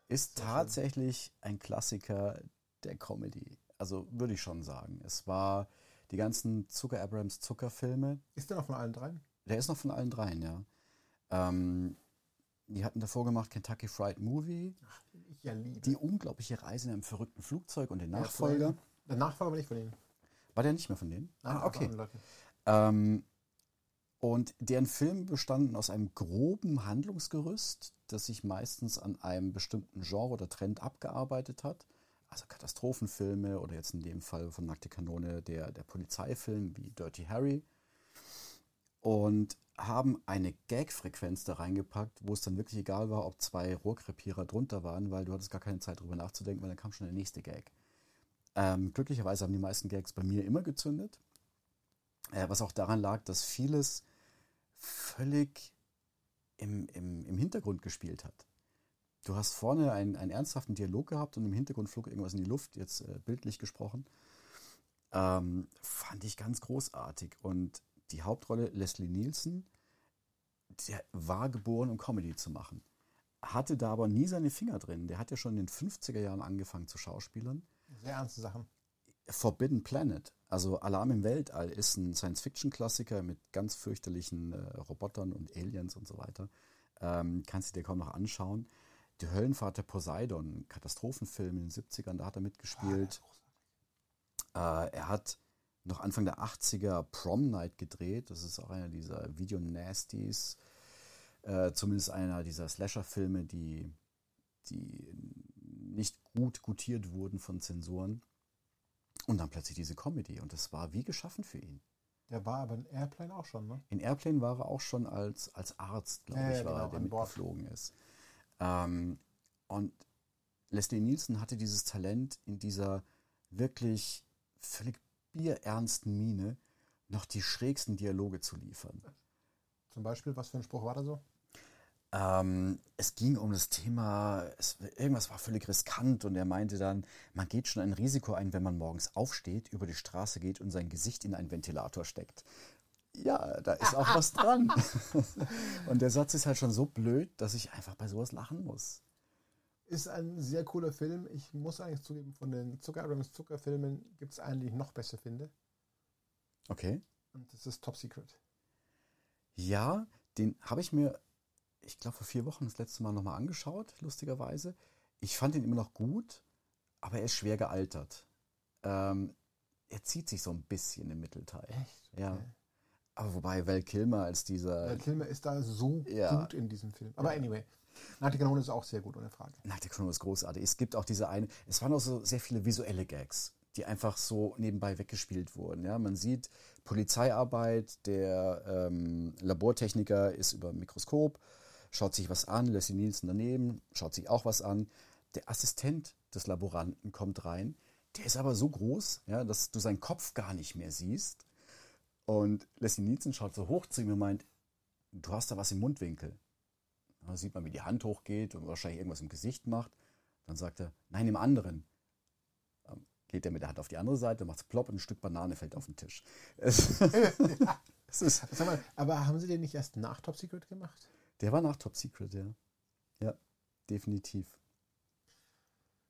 Speaker 2: ist tatsächlich ein Klassiker der Comedy. Also würde ich schon sagen. Es war die ganzen Zucker Abrams Zuckerfilme,
Speaker 3: Ist der noch von allen dreien?
Speaker 2: der ist noch von allen dreien, ja. Ähm, die hatten davor gemacht Kentucky Fried Movie,
Speaker 3: Ich ja liebe.
Speaker 2: die unglaubliche Reise in einem verrückten Flugzeug und den
Speaker 3: Der
Speaker 2: Nachfolger.
Speaker 3: von- Der Nachfolger war nicht von ihnen.
Speaker 2: War der nicht mehr von denen?
Speaker 3: Nein,
Speaker 2: ah, okay. Ähm, und deren Filme bestanden aus einem groben Handlungsgerüst, das sich meistens an einem bestimmten Genre oder Trend abgearbeitet hat. Also Katastrophenfilme oder jetzt in dem Fall von Nackte Kanone der, der Polizeifilm wie Dirty Harry. Und haben eine Gag-Frequenz da reingepackt, wo es dann wirklich egal war, ob zwei Rohrkrepierer drunter waren, weil du hattest gar keine Zeit drüber nachzudenken, weil dann kam schon der nächste Gag. Ähm, glücklicherweise haben die meisten Gags bei mir immer gezündet. Äh, was auch daran lag, dass vieles völlig im, im, im Hintergrund gespielt hat. Du hast vorne einen, einen ernsthaften Dialog gehabt und im Hintergrund flog irgendwas in die Luft, jetzt äh, bildlich gesprochen. Ähm, fand ich ganz großartig. Und die Hauptrolle Leslie Nielsen, der war geboren, um Comedy zu machen. Hatte da aber nie seine Finger drin. Der hat ja schon in den 50er Jahren angefangen zu schauspielern.
Speaker 3: Sehr ernste Sachen.
Speaker 2: Forbidden Planet, also Alarm im Weltall, ist ein Science-Fiction-Klassiker mit ganz fürchterlichen äh, Robotern und Aliens und so weiter. Ähm, kannst du dir kaum noch anschauen. Die Höllenfahrt der Poseidon, Katastrophenfilm in den 70ern, da hat er mitgespielt. Äh, er hat noch Anfang der 80er Prom Night gedreht. Das ist auch einer dieser Video-Nasties. Äh, zumindest einer dieser Slasher-Filme, die, die nicht gut gutiert wurden von Zensuren. Und dann plötzlich diese Comedy. Und das war wie geschaffen für ihn.
Speaker 3: Der war aber in Airplane auch schon, ne?
Speaker 2: In Airplane war er auch schon als, als Arzt, glaube
Speaker 3: Ja,
Speaker 2: ich,
Speaker 3: ja,
Speaker 2: war
Speaker 3: genau,
Speaker 2: er, der mitgeflogen ist. Ähm, und Leslie Nielsen hatte dieses Talent, in dieser wirklich völlig bierernsten Miene noch die schrägsten Dialoge zu liefern.
Speaker 3: Zum Beispiel, was für ein Spruch war da so?
Speaker 2: Ähm, es ging um das Thema, es, irgendwas war völlig riskant und er meinte dann, man geht schon ein Risiko ein, wenn man morgens aufsteht, über die Straße geht und sein Gesicht in einen Ventilator steckt. Ja, da ist auch was dran. [laughs] und der Satz ist halt schon so blöd, dass ich einfach bei sowas lachen muss.
Speaker 3: Ist ein sehr cooler Film. Ich muss eigentlich zugeben, von den Zucker Adams Zuckerfilmen gibt es einen, den ich noch besser finde.
Speaker 2: Okay.
Speaker 3: Und das ist Top Secret.
Speaker 2: Ja, den habe ich mir, ich glaube, vor vier Wochen das letzte Mal nochmal angeschaut, lustigerweise. Ich fand ihn immer noch gut, aber er ist schwer gealtert. Ähm, er zieht sich so ein bisschen im Mittelteil.
Speaker 3: Echt?
Speaker 2: Ja. Aber wobei Val Kilmer als dieser
Speaker 3: Val Kilmer ist da so
Speaker 2: Ja.
Speaker 3: gut in diesem Film. Aber anyway, Nackte Kanone ist auch sehr gut, ohne Frage.
Speaker 2: Nackte Kanone ist großartig. Es gibt auch diese eine, es waren auch so sehr viele visuelle Gags, die einfach so nebenbei weggespielt wurden. Ja, man sieht Polizeiarbeit, der ähm, Labortechniker ist über ein Mikroskop, schaut sich was an, Leslie Nielsen daneben, schaut sich auch was an. Der Assistent des Laboranten kommt rein, der ist aber so groß, ja, dass du seinen Kopf gar nicht mehr siehst. Und Leslie Nielsen schaut so hoch zu ihm und meint, du hast da was im Mundwinkel. Da sieht man, wie die Hand hochgeht und wahrscheinlich irgendwas im Gesicht macht. Dann sagt er, nein, im anderen. Dann geht er mit der Hand auf die andere Seite, macht plopp und ein Stück Banane fällt auf den Tisch. Es, [laughs] es ist,
Speaker 3: Sag mal, aber haben sie den nicht erst nach Top Secret gemacht?
Speaker 2: der war nach Top Secret, ja. Ja, definitiv.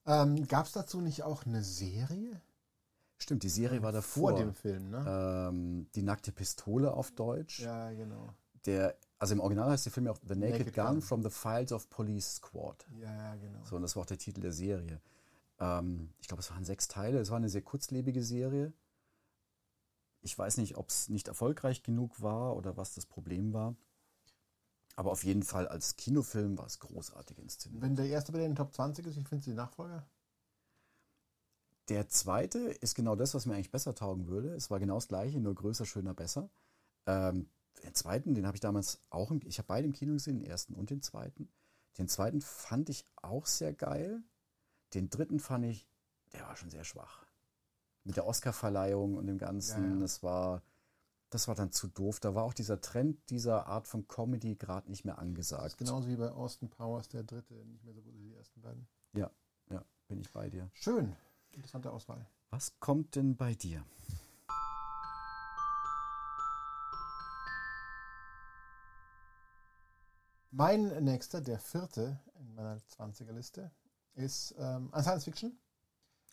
Speaker 3: Ähm, Gab es dazu nicht auch eine Serie?
Speaker 2: Stimmt, die Serie war davor.
Speaker 3: Vor dem Film, ne?
Speaker 2: ähm, die nackte Pistole auf Deutsch.
Speaker 3: Ja, genau.
Speaker 2: Der, also im Original heißt der Film ja auch The Naked,
Speaker 3: Naked
Speaker 2: Gun,
Speaker 3: Gun.
Speaker 2: from the Files of Police Squad.
Speaker 3: Ja, genau.
Speaker 2: So, und das war auch der Titel der Serie. Ähm, ich glaube, es waren sechs Teile. Es war eine sehr kurzlebige Serie. Ich weiß nicht, ob es nicht erfolgreich genug war oder was das Problem war. Aber auf jeden Fall als Kinofilm war es großartig inszeniert.
Speaker 3: Wenn der erste bei den Top 20 ist, wie findest du die Nachfolger?
Speaker 2: Der zweite ist genau das, was mir eigentlich besser taugen würde. Es war genau das gleiche, nur größer, schöner, besser. Ähm, den zweiten, den habe ich damals auch, im, ich habe beide im Kino gesehen, den ersten und den zweiten. Den zweiten fand ich auch sehr geil. Den dritten fand ich, der war schon sehr schwach. Mit der Oscarverleihung und dem Ganzen,
Speaker 3: Ja, ja.
Speaker 2: das war, das war dann zu doof. Da war auch dieser Trend dieser Art von Comedy gerade nicht mehr
Speaker 3: Das
Speaker 2: angesagt.
Speaker 3: ist genauso wie bei Austin Powers, der dritte, nicht mehr so gut wie die ersten beiden.
Speaker 2: Ja, ja, bin ich bei dir.
Speaker 3: Schön. Interessante Auswahl.
Speaker 2: Was kommt denn bei dir?
Speaker 3: Mein nächster, der vierte in meiner 20er-Liste, ist ähm, ein Science-Fiction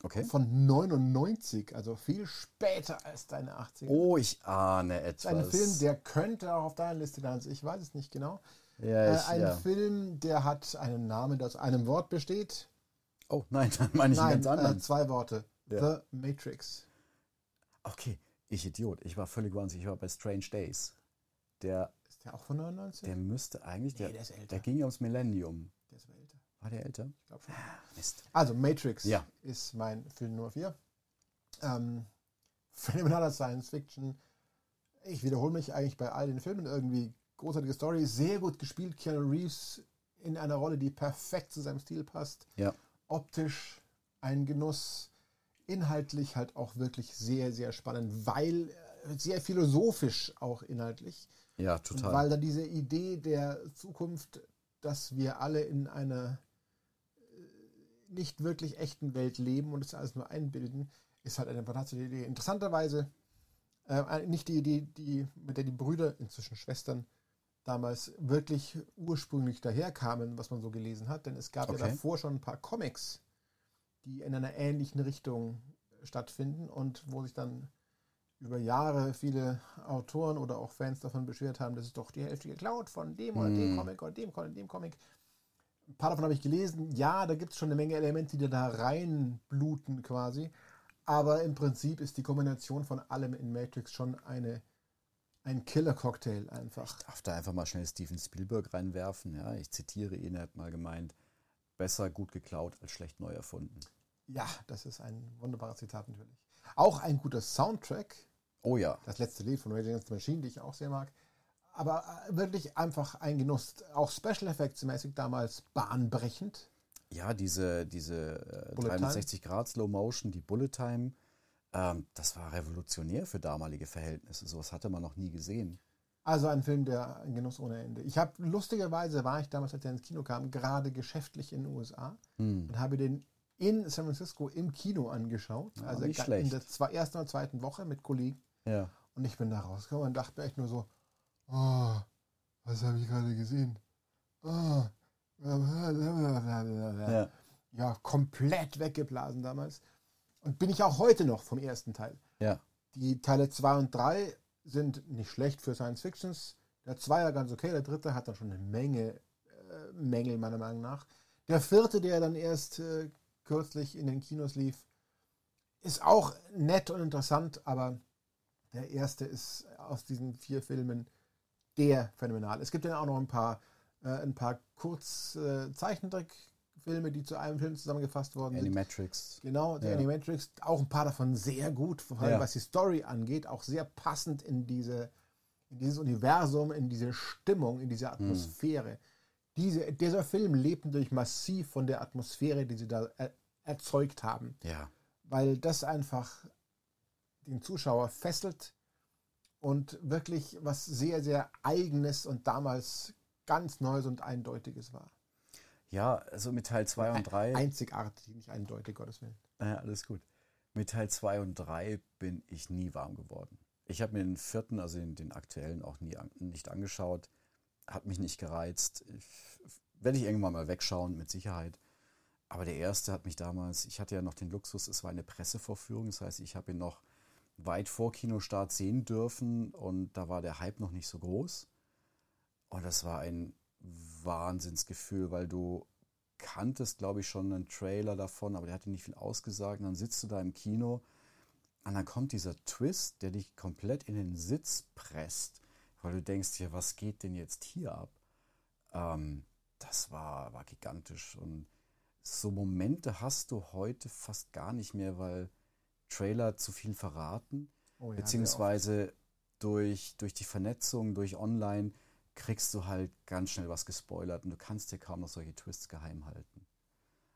Speaker 2: Okay.
Speaker 3: von 99, also viel später als deine 80er.
Speaker 2: Oh, ich ahne etwas.
Speaker 3: ein Film, der könnte auch auf deiner Liste landen. Ich weiß es nicht genau.
Speaker 2: Ja,
Speaker 3: Äh,
Speaker 2: ich,
Speaker 3: ein
Speaker 2: ja.
Speaker 3: Film, der hat einen Namen, der aus einem Wort besteht.
Speaker 2: Oh, nein, [laughs] dann meine ich einen
Speaker 3: Nein,
Speaker 2: ganz
Speaker 3: äh,
Speaker 2: anderen.
Speaker 3: zwei Worte.
Speaker 2: Ja.
Speaker 3: The Matrix.
Speaker 2: Okay, ich Idiot. Ich war völlig wahnsinnig. Ich war bei Strange Days. Der,
Speaker 3: Ist der auch von 99?
Speaker 2: der müsste eigentlich,
Speaker 3: Nee,
Speaker 2: der,
Speaker 3: der ist älter.
Speaker 2: der ging ja ums Millennium.
Speaker 3: Der ist älter.
Speaker 2: War der älter?
Speaker 3: Ich glaube schon.
Speaker 2: Mist.
Speaker 3: Also Matrix
Speaker 2: Ja.
Speaker 3: ist mein Film Nummer 4. Ähm, phänomenaler Science Fiction. Ich wiederhole mich eigentlich bei all den Filmen irgendwie. Großartige Story, sehr gut gespielt. Keanu Reeves in einer Rolle, die perfekt zu seinem Stil passt.
Speaker 2: Ja.
Speaker 3: Optisch ein Genuss. Inhaltlich halt auch wirklich sehr, sehr spannend, weil äh, sehr philosophisch auch inhaltlich.
Speaker 2: Ja, total.
Speaker 3: Weil da diese Idee der Zukunft, dass wir alle in einer äh, nicht wirklich echten Welt leben und es alles nur einbilden, ist halt eine fantastische Idee. Interessanterweise äh, nicht die Idee, die, mit der die Brüder, inzwischen Schwestern, damals wirklich ursprünglich daherkamen, was man so gelesen hat, denn es gab ja
Speaker 2: Okay.
Speaker 3: davor schon ein paar Comics, die in einer ähnlichen Richtung stattfinden und wo sich dann über Jahre viele Autoren oder auch Fans davon beschwert haben, das ist doch die Hälfte geklaut von dem oder dem
Speaker 2: Hm.
Speaker 3: Comic oder dem Comic, dem Comic. Ein paar davon habe ich gelesen. Ja, da gibt es schon eine Menge Elemente, die da reinbluten quasi. Aber im Prinzip ist die Kombination von allem in Matrix schon eine, ein Killer-Cocktail einfach.
Speaker 2: darf da einfach mal schnell Steven Spielberg reinwerfen. Ja, ich zitiere ihn, er hat mal gemeint, besser gut geklaut als schlecht neu erfunden.
Speaker 3: Ja, das ist ein wunderbares Zitat natürlich. Auch ein guter Soundtrack.
Speaker 2: Oh ja.
Speaker 3: Das letzte Lied von Rage Against the Machine, die ich auch sehr mag. Aber äh, wirklich einfach ein Genuss. Auch Special Effects mäßig damals bahnbrechend.
Speaker 2: Ja, diese, diese äh,
Speaker 3: Bullet
Speaker 2: 360 Grad Slow Motion, die Bullet Time, ähm, das war revolutionär für damalige Verhältnisse. Sowas hatte man noch nie gesehen.
Speaker 3: Also ein Film, der ein Genuss ohne Ende. Ich habe lustigerweise war ich damals, als er ins Kino kam, gerade geschäftlich in den USA
Speaker 2: Hm.
Speaker 3: und habe den in San Francisco im Kino angeschaut.
Speaker 2: Ja,
Speaker 3: also
Speaker 2: nicht schlecht.
Speaker 3: in der zwei, ersten oder zweiten Woche mit Kollegen.
Speaker 2: Ja.
Speaker 3: Und ich bin da rausgekommen und dachte mir echt nur so, oh, was habe ich gerade gesehen? Oh. [laughs] Ja.
Speaker 2: ja,
Speaker 3: komplett weggeblasen damals. Und bin ich auch heute noch vom ersten Teil.
Speaker 2: Ja.
Speaker 3: Die Teile 2 und 3 sind nicht schlecht für Science Fictions. Der Zweier ganz okay, der dritte hat dann schon eine Menge äh, Mängel, meiner Meinung nach. Der vierte, der dann erst äh, kürzlich in den Kinos lief, ist auch nett und interessant, aber der erste ist aus diesen vier Filmen der phänomenal. Es gibt dann auch noch ein paar, äh, ein paar Kurz-Zeichentrickfilme, die zu einem Film zusammengefasst worden sind.
Speaker 2: Animatrix.
Speaker 3: Genau, der
Speaker 2: Ja.
Speaker 3: Animatrix, auch ein paar davon sehr gut, vor allem
Speaker 2: Ja.
Speaker 3: was die Story angeht, auch sehr passend in, diese, in dieses Universum, in diese Stimmung, in diese Atmosphäre. Diese, dieser Film lebt natürlich massiv von der Atmosphäre, die sie da er, erzeugt haben,
Speaker 2: Ja.
Speaker 3: weil das einfach den Zuschauer fesselt und wirklich was sehr, sehr Eigenes und damals ganz Neues und Eindeutiges war.
Speaker 2: Ja, also mit Teil 2 und 3.
Speaker 3: Einzigartig, nicht eindeutig, Gottes Willen.
Speaker 2: Ja, alles gut. Mit Teil 2 und 3 bin ich nie warm geworden. Ich habe mir den vierten, also den, den aktuellen, auch nie an, nicht angeschaut. Hat mich nicht gereizt. Werde ich irgendwann mal wegschauen, mit Sicherheit. Aber der erste hat mich damals, ich hatte ja noch den Luxus, es war eine Pressevorführung. Das heißt, ich habe ihn noch weit vor Kinostart sehen dürfen und da war der Hype noch nicht so groß. Und das war ein Wahnsinnsgefühl, weil du kanntest, glaube ich, schon einen Trailer davon, aber der hatte nicht viel ausgesagt. Und dann sitzt du da im Kino und dann kommt dieser Twist, der dich komplett in den Sitz presst, weil du denkst dir, was geht denn jetzt hier ab? Ähm, das war, war gigantisch. Und so Momente hast du heute fast gar nicht mehr, weil Trailer zu viel verraten,
Speaker 3: Oh ja,
Speaker 2: beziehungsweise durch, durch die Vernetzung, durch Online kriegst du halt ganz schnell was gespoilert und du kannst dir kaum noch solche Twists geheim halten.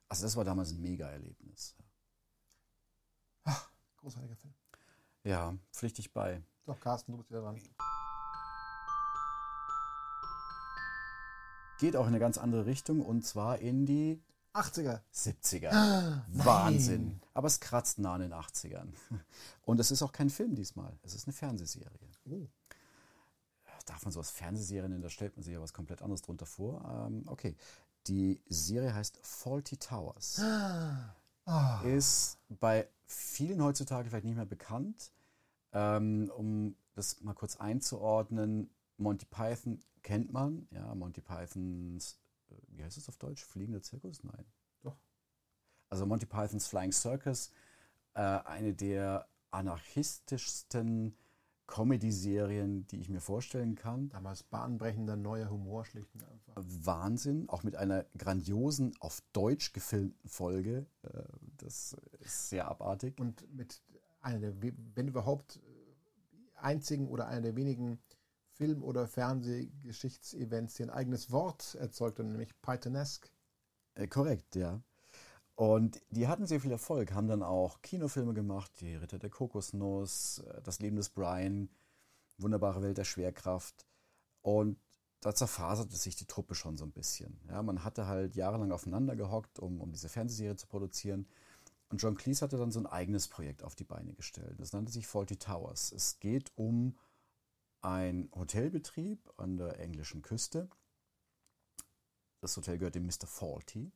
Speaker 2: Also das war damals ein Mega-Erlebnis.
Speaker 3: oft. Großartiger Film.
Speaker 2: Ja, pflichtig bei.
Speaker 3: So, Carsten, du bist wieder dran.
Speaker 2: Geht auch in eine ganz andere Richtung und zwar in die
Speaker 3: 80er.
Speaker 2: 70er. [gasps] Wahnsinn. Aber es kratzt nah an den 80ern. [laughs] Und es ist auch kein Film diesmal. Es ist eine Fernsehserie.
Speaker 3: Oh.
Speaker 2: Darf man sowas Fernsehserien nennen? Da stellt man sich ja was komplett anderes drunter vor. Ähm, okay. Die Serie heißt Faulty Towers.
Speaker 3: Ah,
Speaker 2: Ist bei vielen heutzutage vielleicht nicht mehr bekannt. Ähm, um das mal kurz einzuordnen, Monty Python kennt man. Ja, Monty Pythons, äh, wie heißt es auf Deutsch? Fliegender Zirkus? Nein.
Speaker 3: Doch.
Speaker 2: Also Monty Pythons Flying Circus, äh, eine der anarchistischsten Comedy-Serien, die ich mir vorstellen kann.
Speaker 3: damals bahnbrechender neuer Humor schlicht und einfach.
Speaker 2: Wahnsinn, auch mit einer grandiosen, auf Deutsch gefilmten Folge. Äh, das ist sehr abartig.
Speaker 3: Und mit einer der, we- wenn überhaupt, äh, einzigen oder einer der wenigen Film- oder Fernsehgeschichtsevents, die ein eigenes Wort erzeugt haben, nämlich Pythonesque.
Speaker 2: Äh, korrekt, ja. Und die hatten sehr viel Erfolg, haben dann auch Kinofilme gemacht, die Ritter der Kokosnuss, äh, Das Leben des Brian, Wunderbare Welt der Schwerkraft. Und da zerfaserte sich die Truppe schon so ein bisschen. Ja, man hatte halt jahrelang aufeinander gehockt, um, um diese Fernsehserie zu produzieren. Und John Cleese hatte dann so ein eigenes Projekt auf die Beine gestellt. Das nannte sich Faulty Towers. Es geht um einen Hotelbetrieb an der englischen Küste. Das Hotel gehört dem Mr. Faulty.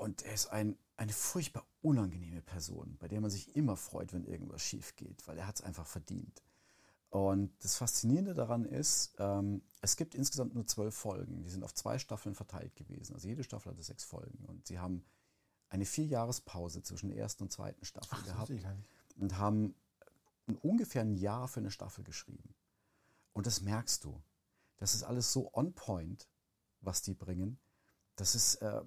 Speaker 2: Und er ist ein, eine furchtbar unangenehme Person, bei der man sich immer freut, wenn irgendwas schief geht, weil er hat es einfach verdient. Und das Faszinierende daran ist, ähm, es gibt insgesamt nur zwölf Folgen. Die sind auf zwei Staffeln verteilt gewesen. Also jede Staffel hatte sechs Folgen. Und sie haben eine Vierjahrespause zwischen der ersten und zweiten Staffel
Speaker 3: das
Speaker 2: gehabt und haben ungefähr ein Jahr für eine Staffel geschrieben. Und das merkst du. Das ist alles so on point, was die bringen. Das ist äh,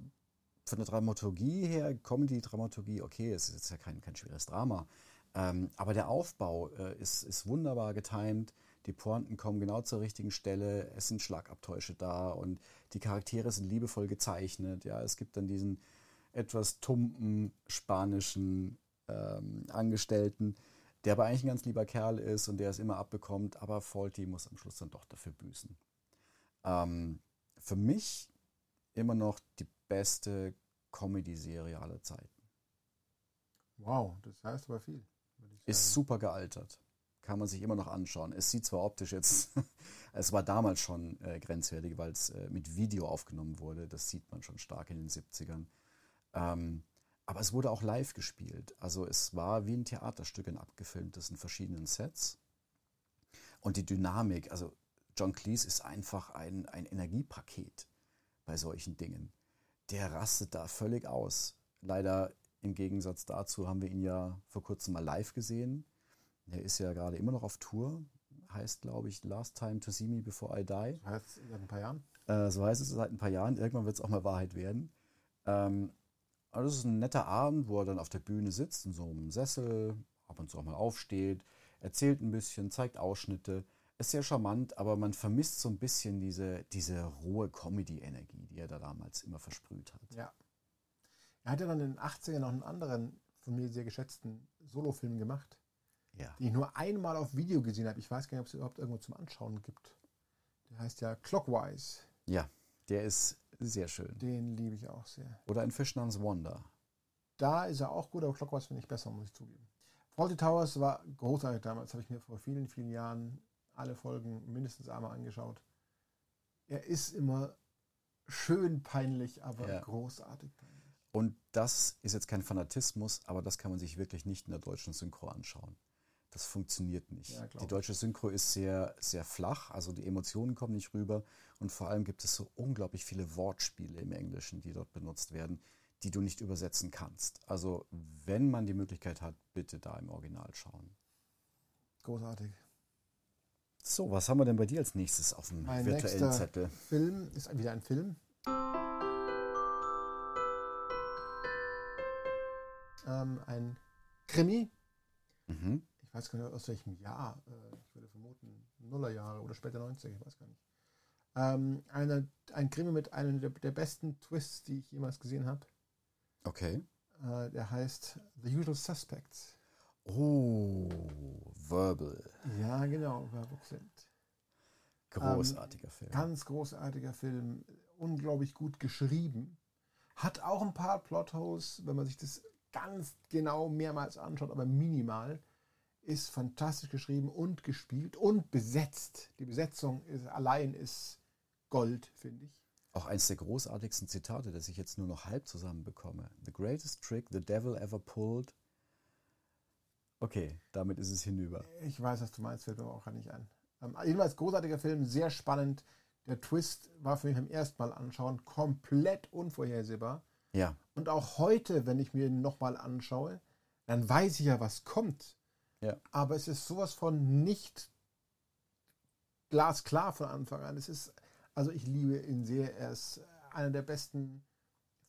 Speaker 2: von der Dramaturgie her, Comedy-Dramaturgie, okay, es ist ja kein, kein schweres Drama, Ähm, aber der Aufbau äh, ist, ist wunderbar getimt. Die Pointen kommen genau zur richtigen Stelle. Es sind Schlagabtäusche da und die Charaktere sind liebevoll gezeichnet. Ja, es gibt dann diesen etwas tumpen spanischen ähm, Angestellten, der aber eigentlich ein ganz lieber Kerl ist und der es immer abbekommt. Aber Faulty muss am Schluss dann doch dafür büßen. Ähm, für mich immer noch die beste Comedy-Serie aller Zeiten.
Speaker 3: Wow, das heißt aber viel.
Speaker 2: Ist super gealtert. Kann man sich immer noch anschauen. Es sieht zwar optisch jetzt, [laughs] es war damals schon äh, grenzwertig, weil es äh, mit Video aufgenommen wurde. Das sieht man schon stark in den 70ern. Ähm, aber es wurde auch live gespielt. Also es war wie ein Theaterstück in abgefilmtes in verschiedenen Sets. Und die Dynamik, also John Cleese ist einfach ein, ein Energiepaket bei solchen Dingen. Der rastet da völlig aus. Leider im Gegensatz dazu haben wir ihn ja vor kurzem mal live gesehen. Er ist ja gerade immer noch auf Tour. Heißt, glaube ich, Last Time to See Me Before I Die.
Speaker 3: Heißt, seit ein paar Jahren.
Speaker 2: Äh, so heißt es seit ein paar Jahren. Irgendwann wird es auch mal Wahrheit werden. Ähm, aber das ist ein netter Abend, wo er dann auf der Bühne sitzt, in so einem Sessel, ab und zu auch mal aufsteht, erzählt ein bisschen, zeigt Ausschnitte. Ist sehr charmant, aber man vermisst so ein bisschen diese, diese rohe Comedy-Energie, die er da damals immer versprüht hat.
Speaker 3: Ja. Er hat ja dann in den 80ern noch einen anderen von mir sehr geschätzten Solofilm gemacht,
Speaker 2: Ja.
Speaker 3: den ich nur einmal auf Video gesehen habe. Ich weiß gar nicht, ob es überhaupt irgendwo zum Anschauen gibt. Der heißt ja Clockwise.
Speaker 2: Ja, der ist sehr schön.
Speaker 3: Den liebe ich auch sehr.
Speaker 2: Oder ein Fisch namens Wanda.
Speaker 3: Da ist er auch gut, aber Clockwise finde ich besser, muss ich zugeben. Faulty Towers war großartig damals, habe ich mir vor vielen, vielen Jahren alle Folgen mindestens einmal angeschaut. Er ist immer schön peinlich, aber
Speaker 2: Ja.
Speaker 3: großartig peinlich.
Speaker 2: Und das ist jetzt kein Fanatismus, aber das kann man sich wirklich nicht in der deutschen Synchro anschauen. Das funktioniert nicht.
Speaker 3: Ja,
Speaker 2: die deutsche Synchro ist sehr, sehr flach, also die Emotionen kommen nicht rüber und vor allem gibt es so unglaublich viele Wortspiele im Englischen, die dort benutzt werden, die du nicht übersetzen kannst. Also wenn man die Möglichkeit hat, bitte da im Original schauen.
Speaker 3: Großartig.
Speaker 2: So, was haben wir denn bei dir als nächstes auf dem
Speaker 3: Mein
Speaker 2: virtuellen Zettel?
Speaker 3: Film ist wieder ein Film. Ähm, ein Krimi.
Speaker 2: Mhm.
Speaker 3: Ich weiß gar nicht aus welchem Jahr. Äh, ich würde vermuten Nullerjahre oder später 90, ich weiß gar nicht. Ähm, eine, ein Krimi mit einem der, der besten Twists, die ich jemals gesehen habe.
Speaker 2: Okay.
Speaker 3: Äh, der heißt The Usual Suspects.
Speaker 2: Oh, Verbal.
Speaker 3: Ja, genau, Werbung sind.
Speaker 2: Großartiger Film.
Speaker 3: Ganz großartiger Film, unglaublich gut geschrieben. Hat auch ein paar Plotholes, wenn man sich das ganz genau mehrmals anschaut, aber minimal. Ist fantastisch geschrieben und gespielt und besetzt. Die Besetzung ist, allein ist Gold, finde ich.
Speaker 2: Auch eins der großartigsten Zitate, das ich jetzt nur noch halb zusammenbekomme. The greatest trick the devil ever pulled. Okay, damit ist es hinüber.
Speaker 3: Ich weiß, was du meinst, fällt mir aber auch gar nicht ein. Ähm, jedenfalls großartiger Film, sehr spannend. Der Twist war für mich beim ersten Mal anschauen komplett unvorhersehbar.
Speaker 2: Ja,
Speaker 3: Und auch heute, wenn ich mir ihn nochmal anschaue, dann weiß ich ja, was kommt.
Speaker 2: Ja.
Speaker 3: Aber es ist sowas von nicht glasklar von Anfang an. Es ist, also ich liebe ihn sehr. Er ist einer der besten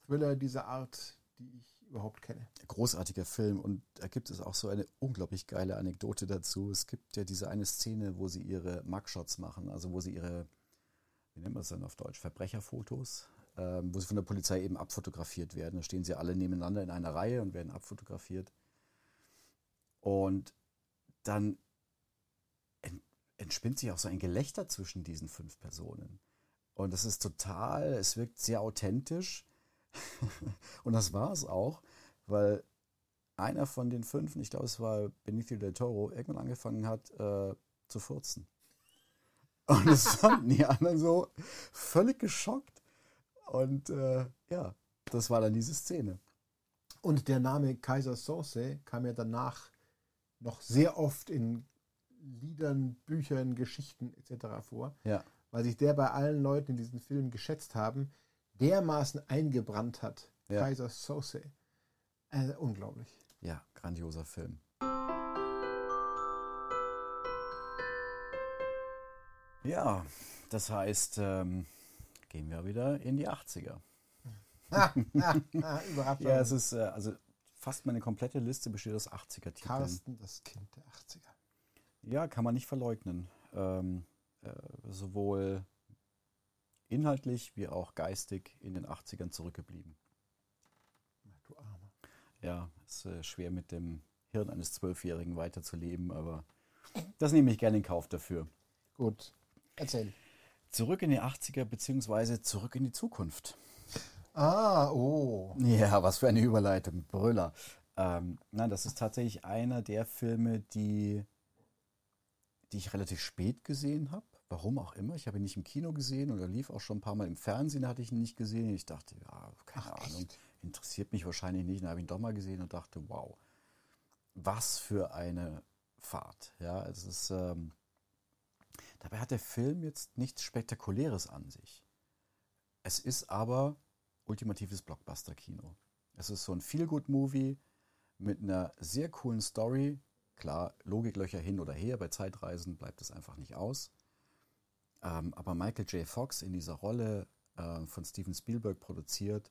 Speaker 3: Thriller dieser Art, die ich überhaupt kenne.
Speaker 2: großartiger Film. Und da gibt es auch so eine unglaublich geile Anekdote dazu. Es gibt ja diese eine Szene, wo sie ihre Mugshots machen, also wo sie ihre, wie nennt man das denn auf Deutsch, Verbrecherfotos, ähm, wo sie von der Polizei eben abfotografiert werden. Da stehen sie alle nebeneinander in einer Reihe und werden abfotografiert. Und dann ent- entspinnt sich auch so ein Gelächter zwischen diesen fünf Personen. Und das ist total, es wirkt sehr authentisch. [laughs] und das war es auch, weil einer von den fünf, ich glaube es war Benicio del Toro, irgendwann angefangen hat äh, zu furzen. Und das [laughs] fanden die anderen so völlig geschockt. Und äh, ja, das war dann diese Szene.
Speaker 3: Und der Name Kaiser Soße kam ja danach noch sehr oft in Liedern, Büchern, Geschichten etc. vor.
Speaker 2: Ja,
Speaker 3: weil sich der bei allen Leuten, die diesen Film geschätzt haben, dermaßen eingebrannt hat.
Speaker 2: Ja.
Speaker 3: Kaiser Sose. Äh, unglaublich.
Speaker 2: ja, grandioser Film. Ja, das heißt, ähm, gehen wir wieder in die 80er.
Speaker 3: Ah, ah, ah, Überraschung.
Speaker 2: Ja, es ist, äh, also fast meine komplette Liste besteht aus 80er-Titeln.
Speaker 3: Carsten, das Kind der 80er.
Speaker 2: Ja, kann man nicht verleugnen. Ähm, äh, sowohl inhaltlich wie auch geistig in den 80ern zurückgeblieben.
Speaker 3: Du Armer.
Speaker 2: Ja, ist äh, schwer mit dem Hirn eines Zwölfjährigen weiterzuleben, aber das nehme ich gerne in Kauf dafür.
Speaker 3: Gut, erzähl.
Speaker 2: Zurück in die 80er beziehungsweise zurück in die Zukunft.
Speaker 3: Ah, oh.
Speaker 2: Ja, was für eine Überleitung, Brüller. Ähm, nein, das ist tatsächlich einer der Filme, die, die ich relativ spät gesehen habe. Warum auch immer. Ich habe ihn nicht im Kino gesehen oder lief auch schon ein paar Mal im Fernsehen, hatte ich ihn nicht gesehen. Ich dachte, ja, keine
Speaker 3: Ach,
Speaker 2: Ahnung,
Speaker 3: echt?
Speaker 2: interessiert mich wahrscheinlich nicht. Dann habe ich ihn doch mal gesehen und dachte, wow, was für eine Fahrt. Ja, es ist, ähm, dabei hat der Film jetzt nichts Spektakuläres an sich. Es ist aber ultimatives Blockbuster-Kino. Es ist so ein Feel-Good-Movie mit einer sehr coolen Story. Klar, Logiklöcher hin oder her, bei Zeitreisen bleibt es einfach nicht aus. Ähm, aber Michael J. Fox in dieser Rolle äh, von Steven Spielberg produziert,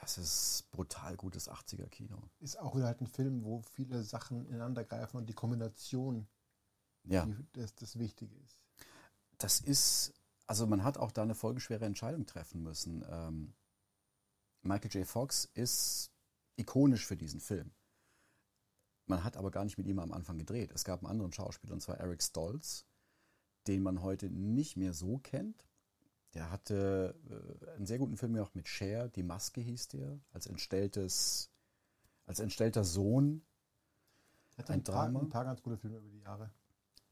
Speaker 2: das ist brutal gutes 80er-Kino.
Speaker 3: Ist auch wieder halt ein Film, wo viele Sachen ineinander greifen und die Kombination
Speaker 2: Ja,
Speaker 3: die, das, das Wichtige ist.
Speaker 2: das ist, also man hat auch da eine folgenschwere Entscheidung treffen müssen. Ähm, Michael J. Fox ist ikonisch für diesen Film. Man hat aber gar nicht mit ihm am Anfang gedreht. Es gab einen anderen Schauspieler, und zwar Eric Stoltz, den man heute nicht mehr so kennt. Der hatte äh, einen sehr guten Film auch mit Cher, Die Maske hieß der, als entstelltes, als entstellter Sohn
Speaker 3: Hat
Speaker 2: Ein
Speaker 3: ein, paar,
Speaker 2: Drama?
Speaker 3: ein paar ganz gute Filme über die Jahre.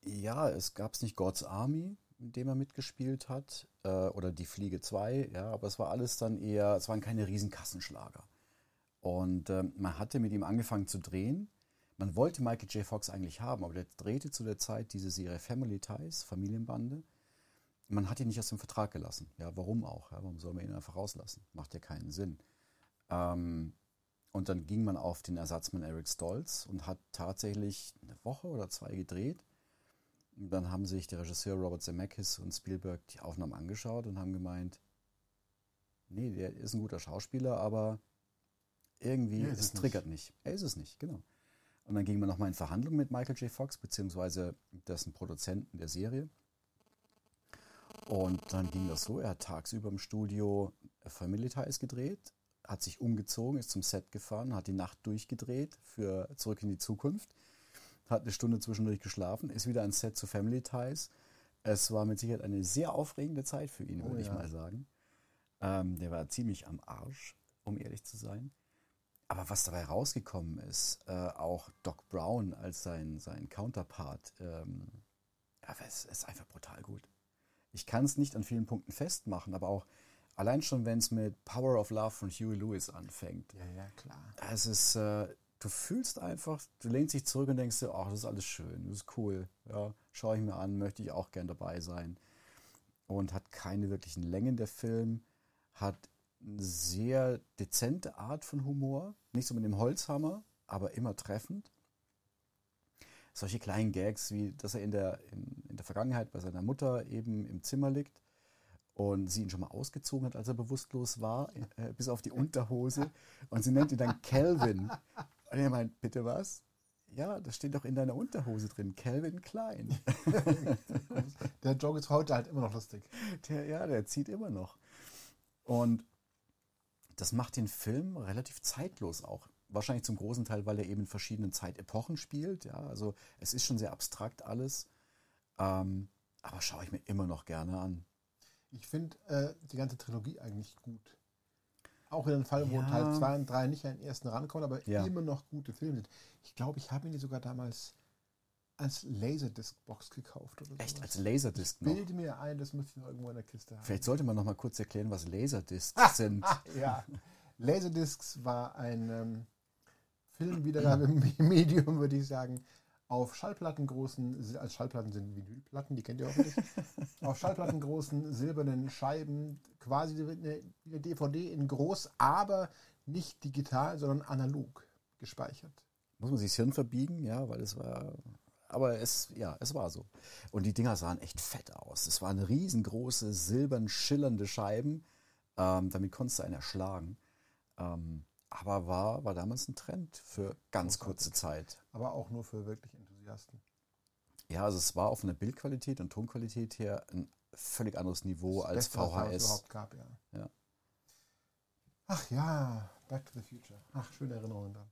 Speaker 2: Ja, es gab es nicht God's Army, in dem er mitgespielt hat, äh, oder Die Fliege 2, ja, aber es war alles dann eher, es waren keine riesen Kassenschlager. Und ähm, man hatte mit ihm angefangen zu drehen. Man wollte Michael J. Fox eigentlich haben, aber der drehte zu der Zeit diese Serie Family Ties, Familienbande. Man hat ihn nicht aus dem Vertrag gelassen. Ja, warum auch? Ja, warum soll man ihn einfach rauslassen? Macht ja keinen Sinn. Ähm, und dann ging man auf den Ersatzmann Eric Stoltz und hat tatsächlich eine Woche oder zwei gedreht. Und dann haben sich der Regisseur Robert Zemeckis und Spielberg die Aufnahmen angeschaut und haben gemeint, nee, der ist ein guter Schauspieler, aber irgendwie,
Speaker 3: ist
Speaker 2: es
Speaker 3: es nicht.
Speaker 2: triggert nicht. Er ist es nicht, genau. Und dann ging man nochmal in Verhandlungen mit Michael J. Fox, beziehungsweise dessen Produzenten der Serie. Und dann ging das so, er hat tagsüber im Studio Family Ties gedreht, hat sich umgezogen, ist zum Set gefahren, hat die Nacht durchgedreht für Zurück in die Zukunft, hat eine Stunde zwischendurch geschlafen, ist wieder ans Set zu Family Ties. Es war mit Sicherheit eine sehr aufregende Zeit für ihn,
Speaker 3: Oh
Speaker 2: würde ich
Speaker 3: ja.
Speaker 2: mal sagen. Ähm, der war ziemlich am Arsch, um ehrlich zu sein. Aber was dabei rausgekommen ist, äh, auch Doc Brown als sein, sein Counterpart, ähm, ja, es ist einfach brutal gut. Ich kann es nicht an vielen Punkten festmachen, aber auch allein schon, wenn es mit Power of Love von Huey Lewis anfängt.
Speaker 3: Ja, ja, klar.
Speaker 2: Es ist, äh, du fühlst einfach, du lehnst dich zurück und denkst dir, ach, das ist alles schön, das ist cool. Ja, schaue ich mir an, möchte ich auch gern dabei sein. Und hat keine wirklichen Längen der Film, hat sehr dezente Art von Humor, nicht so mit dem Holzhammer, aber immer treffend. Solche kleinen Gags, wie dass er in der, in, in der Vergangenheit bei seiner Mutter eben im Zimmer liegt und sie ihn schon mal ausgezogen hat, als er bewusstlos war, äh, bis auf die Unterhose. Und sie nennt ihn dann Calvin. Und er meint, bitte was? Ja, das steht doch in deiner Unterhose drin, Calvin Klein. [laughs]
Speaker 3: Der Joke ist heute halt immer noch lustig.
Speaker 2: Der, ja, der zieht immer noch. Und das macht den Film relativ zeitlos auch. Wahrscheinlich zum großen Teil, weil er eben in verschiedenen Zeitepochen spielt. Ja, also es ist schon sehr abstrakt alles. Ähm, aber schaue ich mir immer noch gerne an.
Speaker 3: Ich finde äh, die ganze Trilogie eigentlich gut. Auch in dem Fall, wo
Speaker 2: Ja.
Speaker 3: Teil 2 und 3 nicht an den ersten rankommen, aber
Speaker 2: Ja.
Speaker 3: immer noch gute Filme sind. Ich glaube, ich habe mir die sogar damals als Laserdisc-Box gekauft. Oder
Speaker 2: Echt,
Speaker 3: sowas.
Speaker 2: als Laserdisc noch.
Speaker 3: Bilde mir ein, das müsste ich noch irgendwo in der Kiste haben.
Speaker 2: Vielleicht sollte man noch mal kurz erklären, was Laserdiscs sind.
Speaker 3: Ah, ja. [laughs] Laserdiscs war ein ähm, Filmwiedergabemedium, [laughs] würde ich sagen, auf Schallplatten großen, als Schallplatten sind Vinylplatten, die kennt ihr hoffentlich, [laughs] auf Schallplatten großen silbernen Scheiben, quasi eine, eine DVD in groß, aber nicht digital, sondern analog gespeichert.
Speaker 2: Muss man sich das Hirn verbiegen, ja, weil es war. Aber es, ja, es war so. Und die Dinger sahen echt fett aus. Es waren riesengroße, silbern schillernde Scheiben. Ähm, damit konntest du einen erschlagen. Ähm, aber war, war damals ein Trend für ganz kurze Zeit.
Speaker 3: Aber auch nur für wirklich Enthusiasten.
Speaker 2: Ja, also es war auf eine Bildqualität und Tonqualität her ein völlig anderes Niveau als
Speaker 3: Beste, was es
Speaker 2: VHS.
Speaker 3: überhaupt gab, ja.
Speaker 2: Ja.
Speaker 3: Ach ja, Back to the Future. Ach, schöne Erinnerungen dran.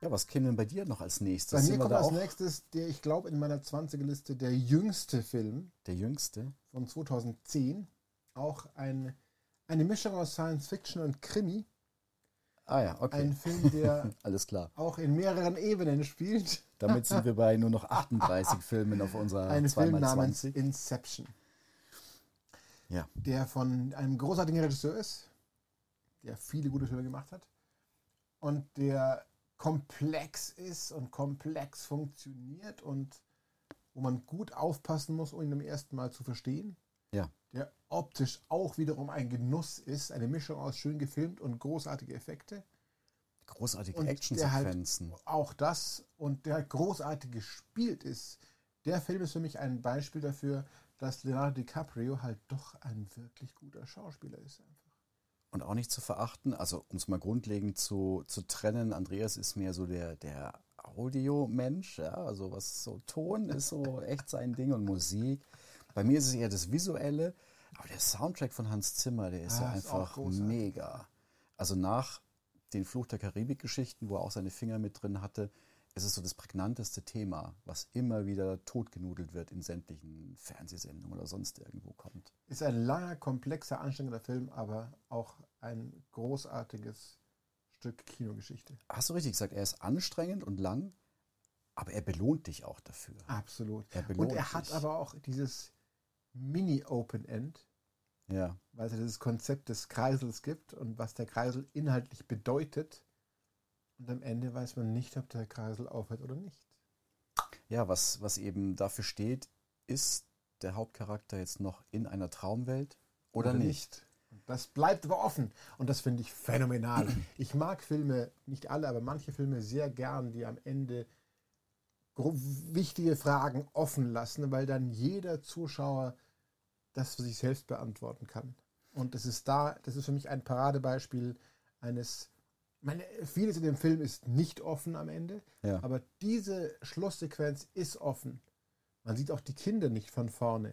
Speaker 2: Ja, was käme denn bei dir noch als nächstes?
Speaker 3: Bei mir kommt als nächstes, der ich glaube in meiner 20er-Liste, der jüngste Film
Speaker 2: der Jüngste?
Speaker 3: von 2010. Auch ein, eine Mischung aus Science Fiction und Krimi.
Speaker 2: Ah ja, okay.
Speaker 3: Ein Film, der [laughs]
Speaker 2: Alles klar.
Speaker 3: auch in mehreren Ebenen spielt. [laughs]
Speaker 2: Damit sind wir bei nur noch [laughs] 38 Filmen auf unserer
Speaker 3: Ein Film namens
Speaker 2: 2x20.
Speaker 3: Inception.
Speaker 2: Ja.
Speaker 3: Der von einem großartigen Regisseur ist, der viele gute Filme gemacht hat. Und der komplex ist und komplex funktioniert und wo man gut aufpassen muss, um ihn beim ersten Mal zu verstehen.
Speaker 2: Ja.
Speaker 3: Der optisch auch wiederum ein Genuss ist, eine Mischung aus schön gefilmt und großartige Effekte.
Speaker 2: Großartige
Speaker 3: der
Speaker 2: Actionsequenzen.
Speaker 3: Auch das und der halt großartig gespielt ist. Der Film ist für mich ein Beispiel dafür, dass Leonardo DiCaprio halt doch ein wirklich guter Schauspieler ist. Einfach.
Speaker 2: Und auch nicht zu verachten, also um es mal grundlegend zu, zu trennen, Andreas ist mehr so der, der Audiomensch, ja, also was so Ton ist so echt sein Ding und Musik. Bei mir ist es eher das Visuelle, aber der Soundtrack von Hans Zimmer, der ist
Speaker 3: Ah,
Speaker 2: ja
Speaker 3: ist auch
Speaker 2: einfach
Speaker 3: großartig.
Speaker 2: mega. Also nach den Fluch der Karibik-Geschichten, wo er auch seine Finger mit drin hatte, ist es so das prägnanteste Thema, was immer wieder totgenudelt wird in sämtlichen Fernsehsendungen oder sonst irgendwo kommt.
Speaker 3: Ist ein langer, komplexer, anstrengender Film, aber auch ein großartiges Stück Kinogeschichte.
Speaker 2: Hast du richtig gesagt, er ist anstrengend und lang, aber er belohnt dich auch dafür.
Speaker 3: Absolut.
Speaker 2: Er belohnt
Speaker 3: Und er hat
Speaker 2: dich.
Speaker 3: aber auch dieses Mini-Open-End,
Speaker 2: Ja,
Speaker 3: weil es ja dieses Konzept des Kreisels gibt und was der Kreisel inhaltlich bedeutet. Und am Ende weiß man nicht, ob der Kreisel aufhört oder nicht.
Speaker 2: ja was, was eben dafür steht, ist der Hauptcharakter jetzt noch in einer Traumwelt oder, nicht?
Speaker 3: Und das bleibt aber offen. Und das finde ich phänomenal. [clears throat] Ich mag Filme, nicht alle, aber manche Filme sehr gern, die am Ende wichtige Fragen offen lassen, weil dann jeder Zuschauer das für sich selbst beantworten kann. Und das ist da, das ist für mich ein Paradebeispiel eines. Meine, vieles in dem Film ist nicht offen am Ende,
Speaker 2: Ja.
Speaker 3: aber diese Schlusssequenz ist offen. Man sieht auch die Kinder nicht von vorne.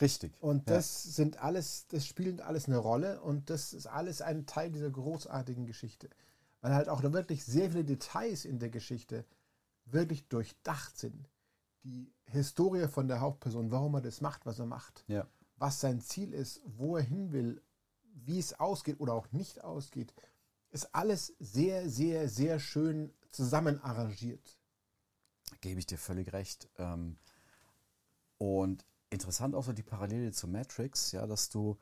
Speaker 2: Richtig.
Speaker 3: Und
Speaker 2: Ja.
Speaker 3: das sind alles, das spielt alles eine Rolle und das ist alles ein Teil dieser großartigen Geschichte. Weil halt auch da wirklich sehr viele Details in der Geschichte wirklich durchdacht sind. Die Historie von der Hauptperson, warum er das macht, was er macht,
Speaker 2: Ja.
Speaker 3: was sein Ziel ist, wo er hin will, wie es ausgeht oder auch nicht ausgeht, ist alles sehr, sehr, sehr schön zusammen arrangiert.
Speaker 2: Gebe ich dir völlig recht. Ähm, Und interessant auch so die Parallele zu Matrix, ja, dass du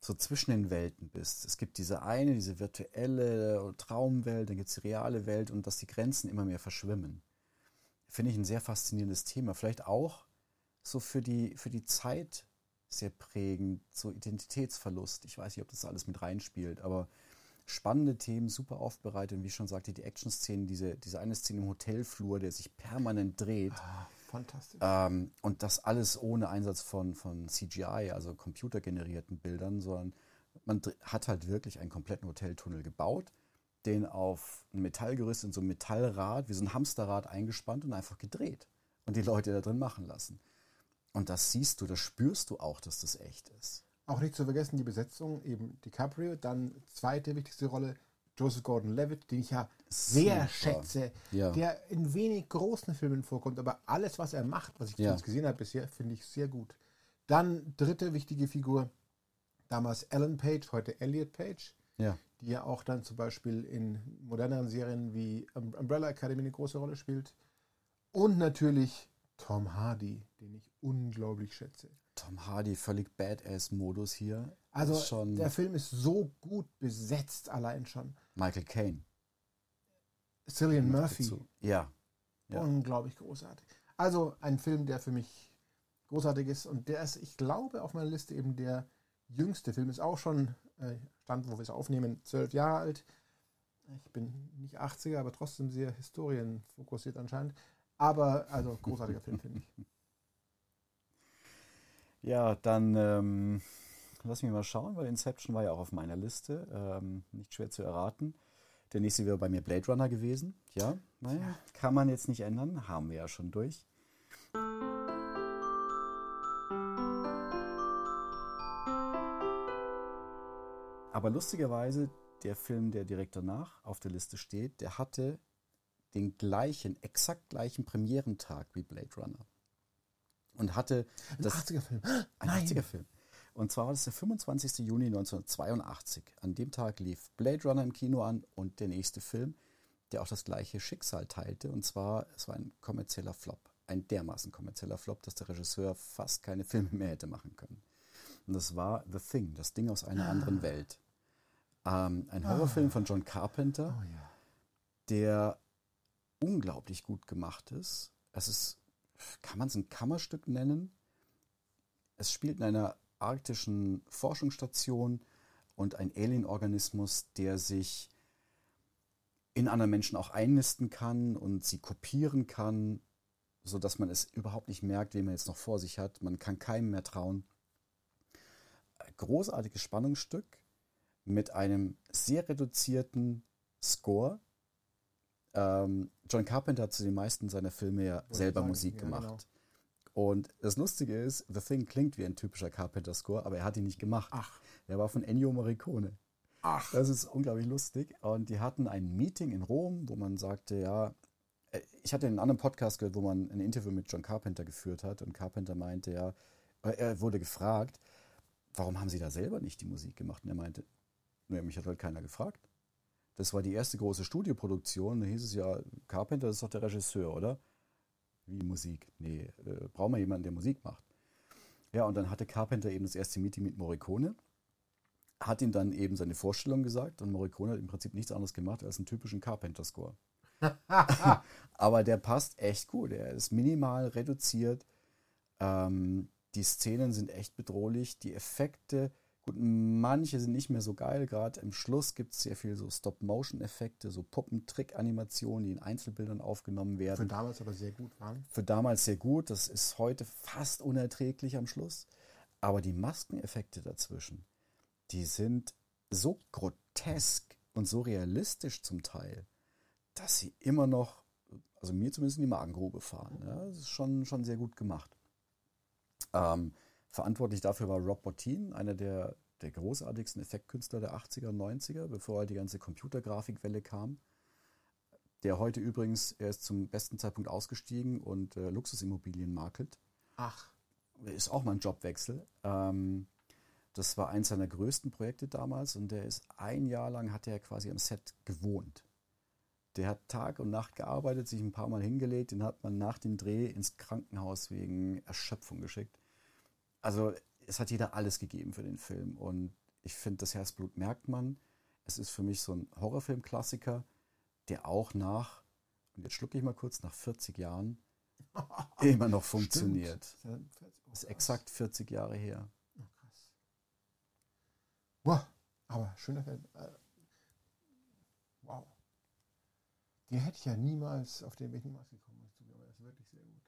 Speaker 2: so zwischen den Welten bist. Es gibt diese eine, diese virtuelle Traumwelt, dann gibt es die reale Welt und dass die Grenzen immer mehr verschwimmen. Finde ich ein sehr faszinierendes Thema. Vielleicht auch so für die, für die Zeit sehr prägend, so Identitätsverlust. Ich weiß nicht, ob das alles mit reinspielt, aber spannende Themen, super aufbereitet. Und wie ich schon sagte, die Action-Szenen, diese, diese eine Szene im Hotelflur, der sich permanent dreht.
Speaker 3: Ah, fantastisch.
Speaker 2: Ähm, und das alles ohne Einsatz von, von CGI, also computergenerierten Bildern, sondern man hat halt wirklich einen kompletten Hoteltunnel gebaut, den auf ein Metallgerüst in so ein Metallrad, wie so ein Hamsterrad eingespannt und einfach gedreht. Und die Leute da drin machen lassen. Und das siehst du, das spürst du auch, dass das echt ist.
Speaker 3: Auch nicht zu vergessen die Besetzung, eben DiCaprio, dann zweite wichtigste Rolle Joseph Gordon-Levitt, den ich ja sehr
Speaker 2: Super.
Speaker 3: schätze,
Speaker 2: Ja.
Speaker 3: der in wenig großen Filmen vorkommt, aber alles, was er macht, was ich
Speaker 2: Ja.
Speaker 3: jetzt gesehen habe bisher, finde ich sehr gut. Dann dritte wichtige Figur, damals Ellen Page, heute Elliot Page,
Speaker 2: Ja.
Speaker 3: die ja auch dann zum Beispiel in moderneren Serien wie Um- Umbrella Academy eine große Rolle spielt. Und natürlich Tom Hardy, den ich unglaublich schätze.
Speaker 2: Tom Hardy, völlig Badass-Modus hier.
Speaker 3: Also der Film ist so gut besetzt allein schon.
Speaker 2: Michael Caine.
Speaker 3: Cillian Murphy.
Speaker 2: Ja. Ja.
Speaker 3: unglaublich großartig. Also ein Film, der für mich großartig ist und der ist, ich glaube, auf meiner Liste eben der jüngste Film. Ist auch schon, äh, Stand, wo wir es aufnehmen, zwölf Jahre alt. Ich bin nicht 80er, aber trotzdem sehr historienfokussiert anscheinend. Aber also großartiger Film, finde ich. [laughs]
Speaker 2: Ja, dann ähm, lass mich mal schauen, weil Inception war ja auch auf meiner Liste. Ähm, nicht schwer zu erraten. Der nächste wäre bei mir Blade Runner gewesen. Ja, naja, kann man jetzt nicht ändern. Haben wir ja schon durch. Aber lustigerweise, der Film, der direkt danach auf der Liste steht, der hatte den gleichen, exakt gleichen Premierentag wie Blade Runner. Und hatte
Speaker 3: Ein
Speaker 2: das
Speaker 3: 80er-Film.
Speaker 2: ein [gasps] 80er-Film. Und zwar war das der 25. Juni 1982. An dem Tag lief Blade Runner im Kino an und der nächste Film, der auch das gleiche Schicksal teilte. Und zwar, es war ein kommerzieller Flop. Ein dermaßen kommerzieller Flop, dass der Regisseur fast keine Filme mehr hätte machen können. Und das war The Thing, das Ding aus einer anderen [gasps] Welt. Ähm, ein Horrorfilm von John Carpenter
Speaker 3: Oh
Speaker 2: der unglaublich gut gemacht ist. Es ist, kann man es ein Kammerstück nennen? Es spielt in einer arktischen Forschungsstation und ein Alienorganismus, der sich in anderen Menschen auch einnisten kann und sie kopieren kann, sodass man es überhaupt nicht merkt, wen man jetzt noch vor sich hat. Man kann keinem mehr trauen. Großartiges Spannungsstück mit einem sehr reduzierten Score. Ähm, John Carpenter hat zu den meisten seiner Filme ja
Speaker 3: ich
Speaker 2: selber
Speaker 3: sagen,
Speaker 2: Musik
Speaker 3: ja,
Speaker 2: gemacht.
Speaker 3: genau.
Speaker 2: Und das Lustige ist, The Thing klingt wie ein typischer Carpenter-Score, aber er hat ihn nicht gemacht.
Speaker 3: Ach.
Speaker 2: Der war von Ennio Morricone.
Speaker 3: Ach.
Speaker 2: Das ist unglaublich lustig. Und die hatten ein Meeting in Rom, wo man sagte, ja, äh, ich hatte einen anderen Podcast gehört, wo man ein Interview mit John Carpenter geführt hat und Carpenter meinte, ja, äh, er wurde gefragt, warum haben Sie da selber nicht die Musik gemacht? Und er meinte, naja, mich hat halt keiner gefragt. Das war die erste große Studioproduktion. Da hieß es ja, Carpenter ist doch der Regisseur, oder? Wie Musik? Nee, äh, brauchen wir jemanden, der Musik macht. Ja, und dann hatte Carpenter eben das erste Meeting mit Morricone, hat ihm dann eben seine Vorstellung gesagt und Morricone hat im Prinzip nichts anderes gemacht als einen typischen Carpenter-Score. [laughs] Aber der passt echt gut. Er ist minimal reduziert. Ähm, die Szenen sind echt bedrohlich. Die Effekte, gut, manche sind nicht mehr so geil. Gerade im Schluss gibt es sehr viel so Stop-Motion-Effekte, so Puppentrick-Animationen, die in Einzelbildern aufgenommen werden
Speaker 3: Für damals aber sehr gut waren.
Speaker 2: für damals sehr gut. Das ist heute fast unerträglich am Schluss. Aber die Maskeneffekte dazwischen, die sind so grotesk und so realistisch zum Teil, dass sie immer noch, also mir zumindest in die Magengrube fahren. Ja, das ist schon, schon sehr gut gemacht. Ähm, verantwortlich dafür war Rob Bottin, einer der, der großartigsten Effektkünstler der 80er und 90er, bevor halt die ganze Computergrafikwelle kam der heute übrigens, er ist zum besten Zeitpunkt ausgestiegen und äh, Luxusimmobilien makelt.
Speaker 3: Ach.
Speaker 2: Ist auch mal ein Jobwechsel. Ähm, das war eins seiner größten Projekte damals und der ist ein Jahr lang hat er quasi am Set gewohnt. Der hat Tag und Nacht gearbeitet, sich ein paar Mal hingelegt, den hat man nach dem Dreh ins Krankenhaus wegen Erschöpfung geschickt. Also es hat jeder alles gegeben für den Film und ich finde, das Herzblut merkt man. Es ist für mich so ein Horrorfilm-Klassiker, der auch nach, und jetzt schlucke ich mal kurz, nach 40 Jahren [laughs] immer noch funktioniert. Das ist exakt 40 Jahre her.
Speaker 3: Oh, krass. Wow. Aber schöner Film. Äh, Wow. Die hätte ich ja niemals, auf den Weg niemals gekommen. Aber das ist wirklich sehr gut.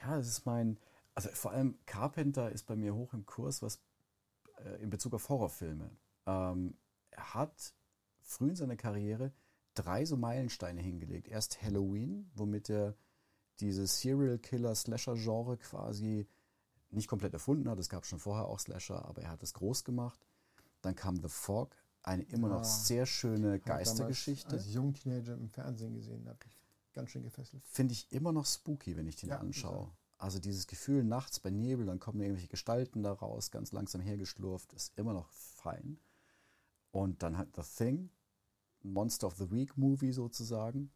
Speaker 2: Ja, das ist mein, also vor allem Carpenter ist bei mir hoch im Kurs, was äh, in Bezug auf Horrorfilme. Ähm, er hat früh in seiner Karriere drei so Meilensteine hingelegt. Erst Halloween, womit er dieses Serial Killer Slasher Genre quasi nicht komplett erfunden hat. Es gab schon vorher auch Slasher, aber er hat es groß gemacht. Dann kam The Fog, eine immer noch
Speaker 3: Ja.
Speaker 2: sehr schöne Geistergeschichte.
Speaker 3: Als Jungteenager im Fernsehen gesehen habe, ich ganz schön gefesselt.
Speaker 2: finde ich immer noch spooky, wenn ich den
Speaker 3: Ja,
Speaker 2: anschaue. Also dieses Gefühl nachts bei Nebel, dann kommen irgendwelche Gestalten da raus, ganz langsam hergeschlurft, ist immer noch fein. Und dann hat The Thing, Monster of the Week Movie sozusagen.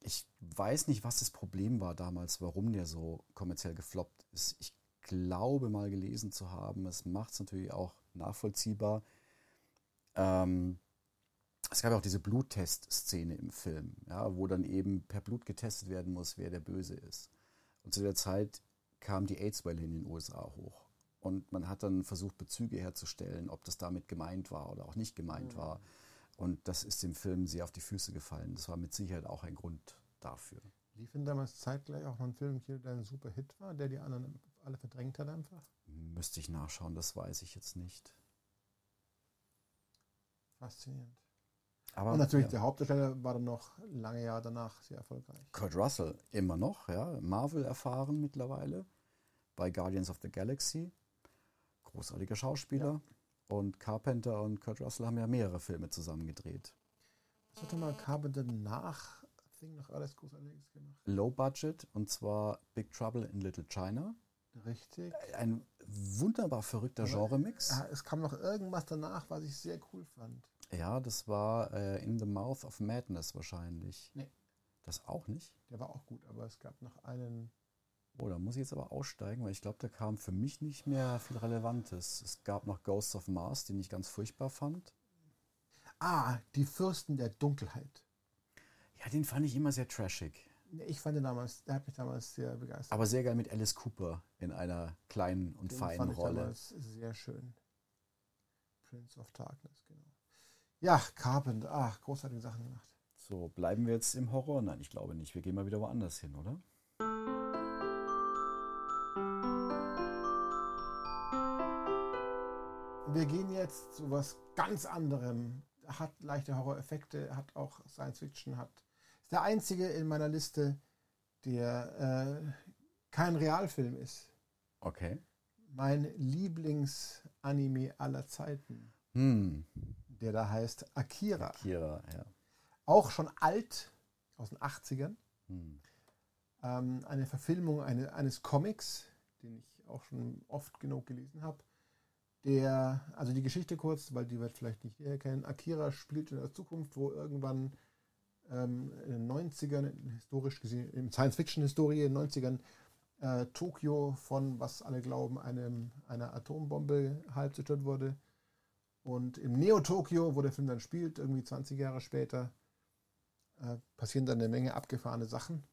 Speaker 2: Ich weiß nicht, was das Problem war damals, warum der so kommerziell gefloppt ist. Ich glaube mal gelesen zu haben, es macht es natürlich auch nachvollziehbar. Ähm, es gab ja auch diese Bluttest-Szene im Film, ja, wo dann eben per Blut getestet werden muss, wer der Böse ist. Und zu der Zeit kam die AIDS-Welle in den USA hoch. Und man hat dann versucht, Bezüge herzustellen, ob das damit gemeint war oder auch nicht gemeint war. Und das ist dem Film sehr auf die Füße gefallen. Das war mit Sicherheit auch ein Grund dafür.
Speaker 3: Lief denn damals zeitgleich auch noch ein Film der ein super Hit war, der die anderen alle verdrängt hat einfach?
Speaker 2: Müsste ich nachschauen, das weiß ich jetzt nicht.
Speaker 3: Faszinierend.
Speaker 2: Aber
Speaker 3: und natürlich
Speaker 2: ja.
Speaker 3: der Hauptdarsteller war dann noch lange Jahre danach sehr erfolgreich.
Speaker 2: Kurt Russell immer noch, ja, Marvel erfahren mittlerweile bei Guardians of the Galaxy. Großartiger Schauspieler. Und Carpenter und Kurt Russell haben ja mehrere Filme zusammen gedreht.
Speaker 3: Was hat mal Carpenter nach Thing noch alles Großartiges gemacht?
Speaker 2: Low Budget und zwar Big Trouble in Little China.
Speaker 3: Richtig.
Speaker 2: Ein wunderbar verrückter Genremix.
Speaker 3: Ja, es kam noch irgendwas danach, was ich sehr cool fand.
Speaker 2: Ja, das war äh, In the Mouth of Madness wahrscheinlich.
Speaker 3: Nee.
Speaker 2: Das auch nicht.
Speaker 3: Der war auch gut, aber es gab noch einen.
Speaker 2: Oh, da muss ich jetzt aber aussteigen, weil ich glaube, da kam für mich nicht mehr viel Relevantes. Es gab noch Ghosts of Mars, den ich ganz furchtbar fand.
Speaker 3: Ah, die Fürsten der Dunkelheit.
Speaker 2: Ja, den fand ich immer sehr trashig.
Speaker 3: Ich fand den damals, der hat mich damals sehr begeistert.
Speaker 2: Aber sehr geil mit Alice Cooper in einer kleinen und
Speaker 3: Den
Speaker 2: feinen
Speaker 3: fand ich
Speaker 2: Rolle.
Speaker 3: damals sehr schön. Prince of Darkness, genau. Ja, Carpenter, ach, großartige Sachen gemacht.
Speaker 2: So, bleiben wir jetzt im Horror? Nein, ich glaube nicht. Wir gehen mal wieder woanders hin, oder?
Speaker 3: Wir gehen jetzt zu was ganz anderem. Hat leichte Horror-Effekte, hat auch Science Fiction, hat. Ist der einzige in meiner Liste, der äh, kein Realfilm ist.
Speaker 2: Okay.
Speaker 3: Mein Lieblingsanime aller Zeiten,
Speaker 2: Hm,
Speaker 3: der da heißt Akira.
Speaker 2: Kira, ja.
Speaker 3: Auch schon alt, aus den 80ern.
Speaker 2: Hm.
Speaker 3: Ähm, eine Verfilmung eine, eines Comics, den ich auch schon oft genug gelesen habe. Der, also die Geschichte kurz, weil die wird vielleicht nicht jeder kennen. Akira spielt in der Zukunft, wo irgendwann ähm, in den 90ern, historisch gesehen, in Science-Fiction-Historie in den 90ern, äh, Tokio von, was alle glauben, einem, einer Atombombe halb zerstört wurde. Und im Neo-Tokio, wo der Film dann spielt, irgendwie 20 Jahre später, äh, passieren dann eine Menge abgefahrene Sachen.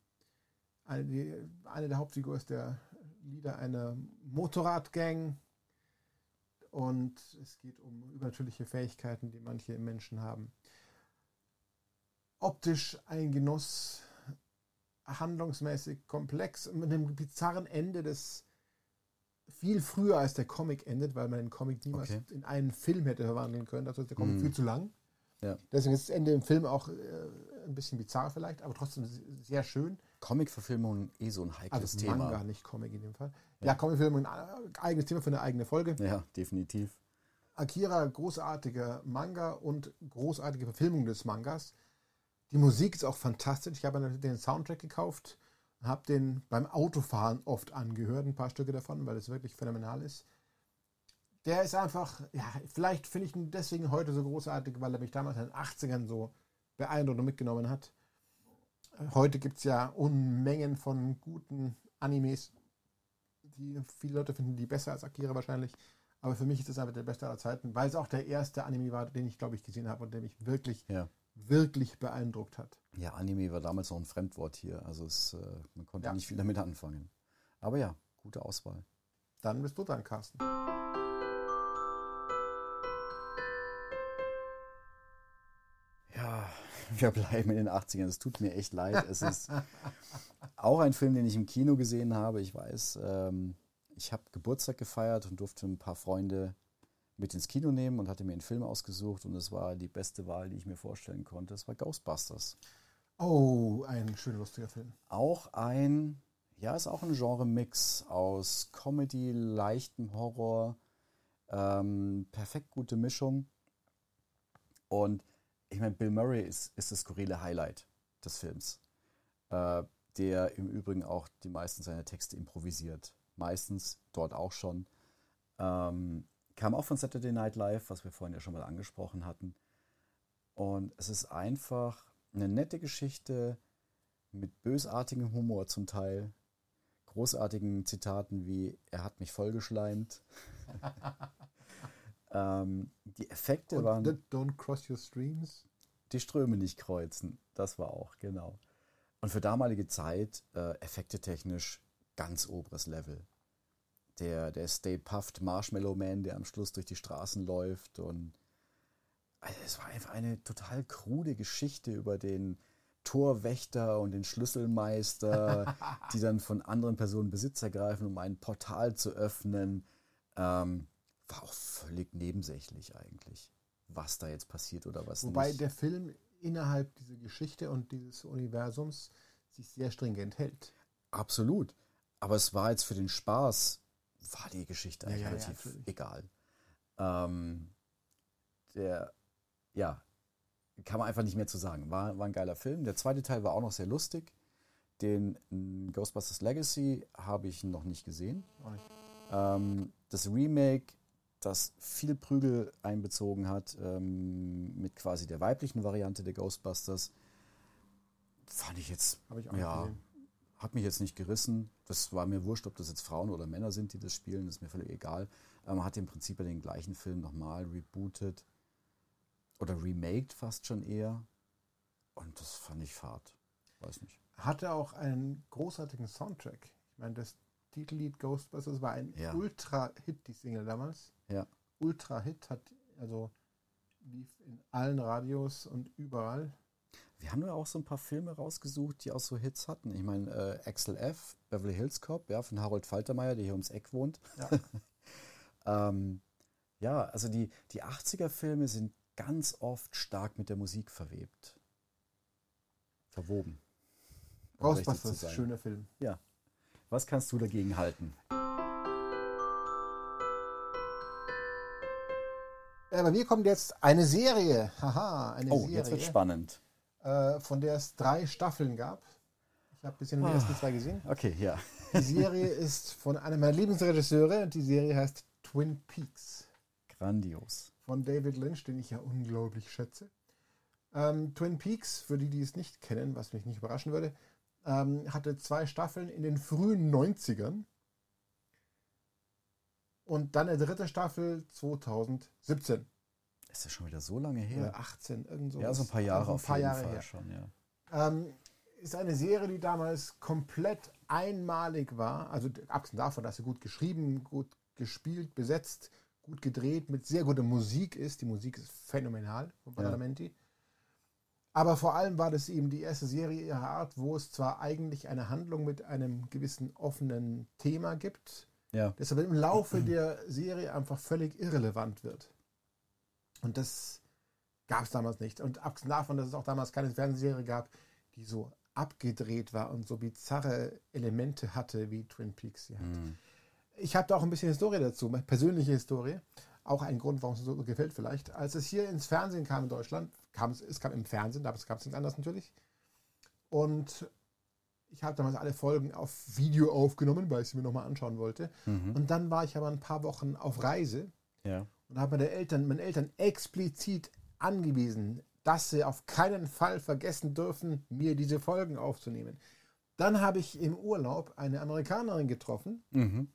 Speaker 3: Eine, die, eine der Hauptfigur ist der Leader einer Motorradgang. Und es geht um übernatürliche Fähigkeiten, die manche Menschen haben. Optisch ein Genuss, handlungsmäßig komplex, mit einem bizarren Ende, das viel früher als der Comic endet, weil man den Comic niemals
Speaker 2: Okay.
Speaker 3: in einen Film hätte verwandeln können. Dazu ist der Comic
Speaker 2: Mhm.
Speaker 3: viel zu lang.
Speaker 2: Ja.
Speaker 3: Deswegen ist das Ende im Film auch äh, ein bisschen bizarr vielleicht, aber trotzdem sehr schön.
Speaker 2: Comic-Verfilmung eh so ein heikles
Speaker 3: Also
Speaker 2: Thema.
Speaker 3: Manga, nicht Comic in dem Fall. Ja, Comicfilm ein äh, eigenes Thema für eine eigene Folge.
Speaker 2: Ja, definitiv.
Speaker 3: Akira, großartiger Manga und großartige Verfilmung des Mangas. Die Musik ist auch fantastisch. Ich habe den Soundtrack gekauft habe den beim Autofahren oft angehört, ein paar Stücke davon, weil es wirklich phänomenal ist. Der ist einfach, ja, vielleicht finde ich ihn deswegen heute so großartig, weil er mich damals in den 80ern so beeindruckt und mitgenommen hat. Heute gibt es ja Unmengen von guten Animes, die viele Leute finden die besser als Akira wahrscheinlich. Aber für mich ist das einfach der beste aller Zeiten, weil es auch der erste Anime war, den ich, glaube ich, gesehen habe und der mich wirklich,
Speaker 2: Ja.
Speaker 3: wirklich beeindruckt hat.
Speaker 2: Ja, Anime war damals noch ein Fremdwort hier. Also es, äh, man konnte
Speaker 3: Ja.
Speaker 2: nicht viel damit anfangen. Aber ja, gute Auswahl.
Speaker 3: Dann bist du dran, Carsten.
Speaker 2: Ja, [laughs] wir bleiben in den 80ern. Es tut mir echt leid. Es ist [laughs] auch ein Film, den ich im Kino gesehen habe. Ich weiß, ähm, ich habe Geburtstag gefeiert und durfte ein paar Freunde mit ins Kino nehmen und hatte mir einen Film ausgesucht und es war die beste Wahl, die ich mir vorstellen konnte. Es war Ghostbusters.
Speaker 3: Oh, ein schön lustiger Film.
Speaker 2: Auch ein, ja, ist auch ein Genre-Mix aus Comedy, leichtem Horror, ähm, perfekt gute Mischung. Und ich meine, Bill Murray ist, ist das skurrile Highlight des Films, äh, der im Übrigen auch die meisten seiner Texte improvisiert. Meistens dort auch schon. Ähm, kam auch von Saturday Night Live, was wir vorhin ja schon mal angesprochen hatten. Und es ist einfach eine nette Geschichte mit bösartigem Humor zum Teil, großartigen Zitaten wie er hat mich vollgeschleimt. [laughs] ähm, die Effekte
Speaker 3: Und
Speaker 2: waren
Speaker 3: Don't- Cross Your Streams.
Speaker 2: die Ströme nicht kreuzen. Das war auch, genau. Und für damalige Zeit, äh, effektetechnisch, ganz oberes Level. Der, der Stay Puffed Marshmallow Man, der am Schluss durch die Straßen läuft. Und also es war einfach eine total krude Geschichte über den Torwächter und den Schlüsselmeister, [laughs] die dann von anderen Personen Besitz ergreifen, um ein Portal zu öffnen. Ähm, war auch völlig nebensächlich eigentlich, was da jetzt passiert oder was
Speaker 3: Wobei
Speaker 2: nicht.
Speaker 3: der Film innerhalb dieser Geschichte und dieses Universums sich sehr stringent hält.
Speaker 2: Absolut. Aber es war jetzt für den Spaß, war die Geschichte eigentlich
Speaker 3: Ja, ja, ja,
Speaker 2: relativ
Speaker 3: natürlich.
Speaker 2: egal. Ähm, der, ja, kann man einfach nicht mehr zu sagen. War, war ein geiler Film. Der zweite Teil war auch noch sehr lustig. Den mm, Ghostbusters Legacy habe ich noch nicht gesehen.
Speaker 3: Auch nicht.
Speaker 2: Ähm, das Remake, das viel Prügel einbezogen hat, ähm, mit quasi der weiblichen Variante der Ghostbusters, fand ich jetzt,
Speaker 3: Habe ich auch
Speaker 2: ja,
Speaker 3: gesehen.
Speaker 2: hat mich jetzt nicht gerissen. Das war mir wurscht, ob das jetzt Frauen oder Männer sind, die das spielen, das ist mir völlig egal. Ähm, Man hat im Prinzip ja den gleichen Film nochmal rebootet oder remaked fast schon eher. Und das fand ich fad. Weiß nicht.
Speaker 3: Hatte auch einen großartigen Soundtrack. Ich meine, das Titellied Ghostbusters war ein
Speaker 2: Ja.
Speaker 3: Ultra-Hit, die Single damals.
Speaker 2: Ja.
Speaker 3: Ultra-Hit hat, also lief in allen Radios und überall.
Speaker 2: Wir haben ja auch so ein paar Filme rausgesucht, die auch so Hits hatten. Ich meine, äh, Axel F., Beverly Hills Cop, ja, von Harold Faltermeier, der hier ums Eck wohnt.
Speaker 3: Ja. [laughs]
Speaker 2: ähm, ja, also die, die 80er-Filme sind ganz oft stark mit der Musik verwebt. Verwoben. um
Speaker 3: Ghostbusters, schöner Film.
Speaker 2: Ja. Was kannst du dagegen halten?
Speaker 3: Ja, bei mir kommt jetzt eine Serie. Haha, eine
Speaker 2: Oh, jetzt wird
Speaker 3: Serie,
Speaker 2: spannend.
Speaker 3: äh, von der es drei Staffeln gab. Ich habe bisher nur die
Speaker 2: Ah.
Speaker 3: ersten zwei gesehen.
Speaker 2: Okay, ja.
Speaker 3: Die Serie ist von einem meiner Lieblingsregisseure und die Serie heißt Twin Peaks
Speaker 2: Grandios.
Speaker 3: Von David Lynch, den ich ja unglaublich schätze. Ähm, Twin Peaks, für die, die es nicht kennen, was mich nicht überraschen würde, ähm, hatte zwei Staffeln in den frühen 90ern und dann eine dritte Staffel 2017
Speaker 2: Ist das schon wieder so lange her?
Speaker 3: oder 18, irgend so.
Speaker 2: ja, so ein paar Jahre
Speaker 3: also ein
Speaker 2: auf
Speaker 3: paar
Speaker 2: jeden
Speaker 3: Jahre
Speaker 2: Fall
Speaker 3: her.
Speaker 2: schon, ja.
Speaker 3: Ähm, ist eine Serie, die damals komplett einmalig war. Also abgesehen davon, dass sie gut geschrieben, gut gespielt, besetzt, gut gedreht, mit sehr guter Musik ist. Die Musik ist phänomenal von
Speaker 2: Ja.
Speaker 3: Badalamenti. Aber vor allem war das eben die erste Serie ihrer Art, wo es zwar eigentlich eine Handlung mit einem gewissen offenen Thema gibt,
Speaker 2: Ja,
Speaker 3: das aber im Laufe der Serie einfach völlig irrelevant wird. Und das gab es damals nicht. Und abgesehen davon, dass es auch damals keine Fernsehserie gab, die so abgedreht war und so bizarre Elemente hatte, wie Twin Peaks sie hat.
Speaker 2: Mhm.
Speaker 3: Ich habe da auch ein bisschen Historie dazu, meine persönliche Historie. Auch ein Grund, warum es mir so gefällt vielleicht. Als es hier ins Fernsehen kam in Deutschland, kam es, es kam im Fernsehen, damals gab es nichts anderes natürlich. Und ich habe damals alle Folgen auf Video aufgenommen, weil ich sie mir nochmal anschauen wollte.
Speaker 2: Mhm.
Speaker 3: Und dann war ich aber ein paar Wochen auf Reise
Speaker 2: ja.
Speaker 3: und habe meine Eltern, meinen Eltern explizit angewiesen, dass sie auf keinen Fall vergessen dürfen, mir diese Folgen aufzunehmen. Dann habe ich im Urlaub eine Amerikanerin getroffen,
Speaker 2: Mhm.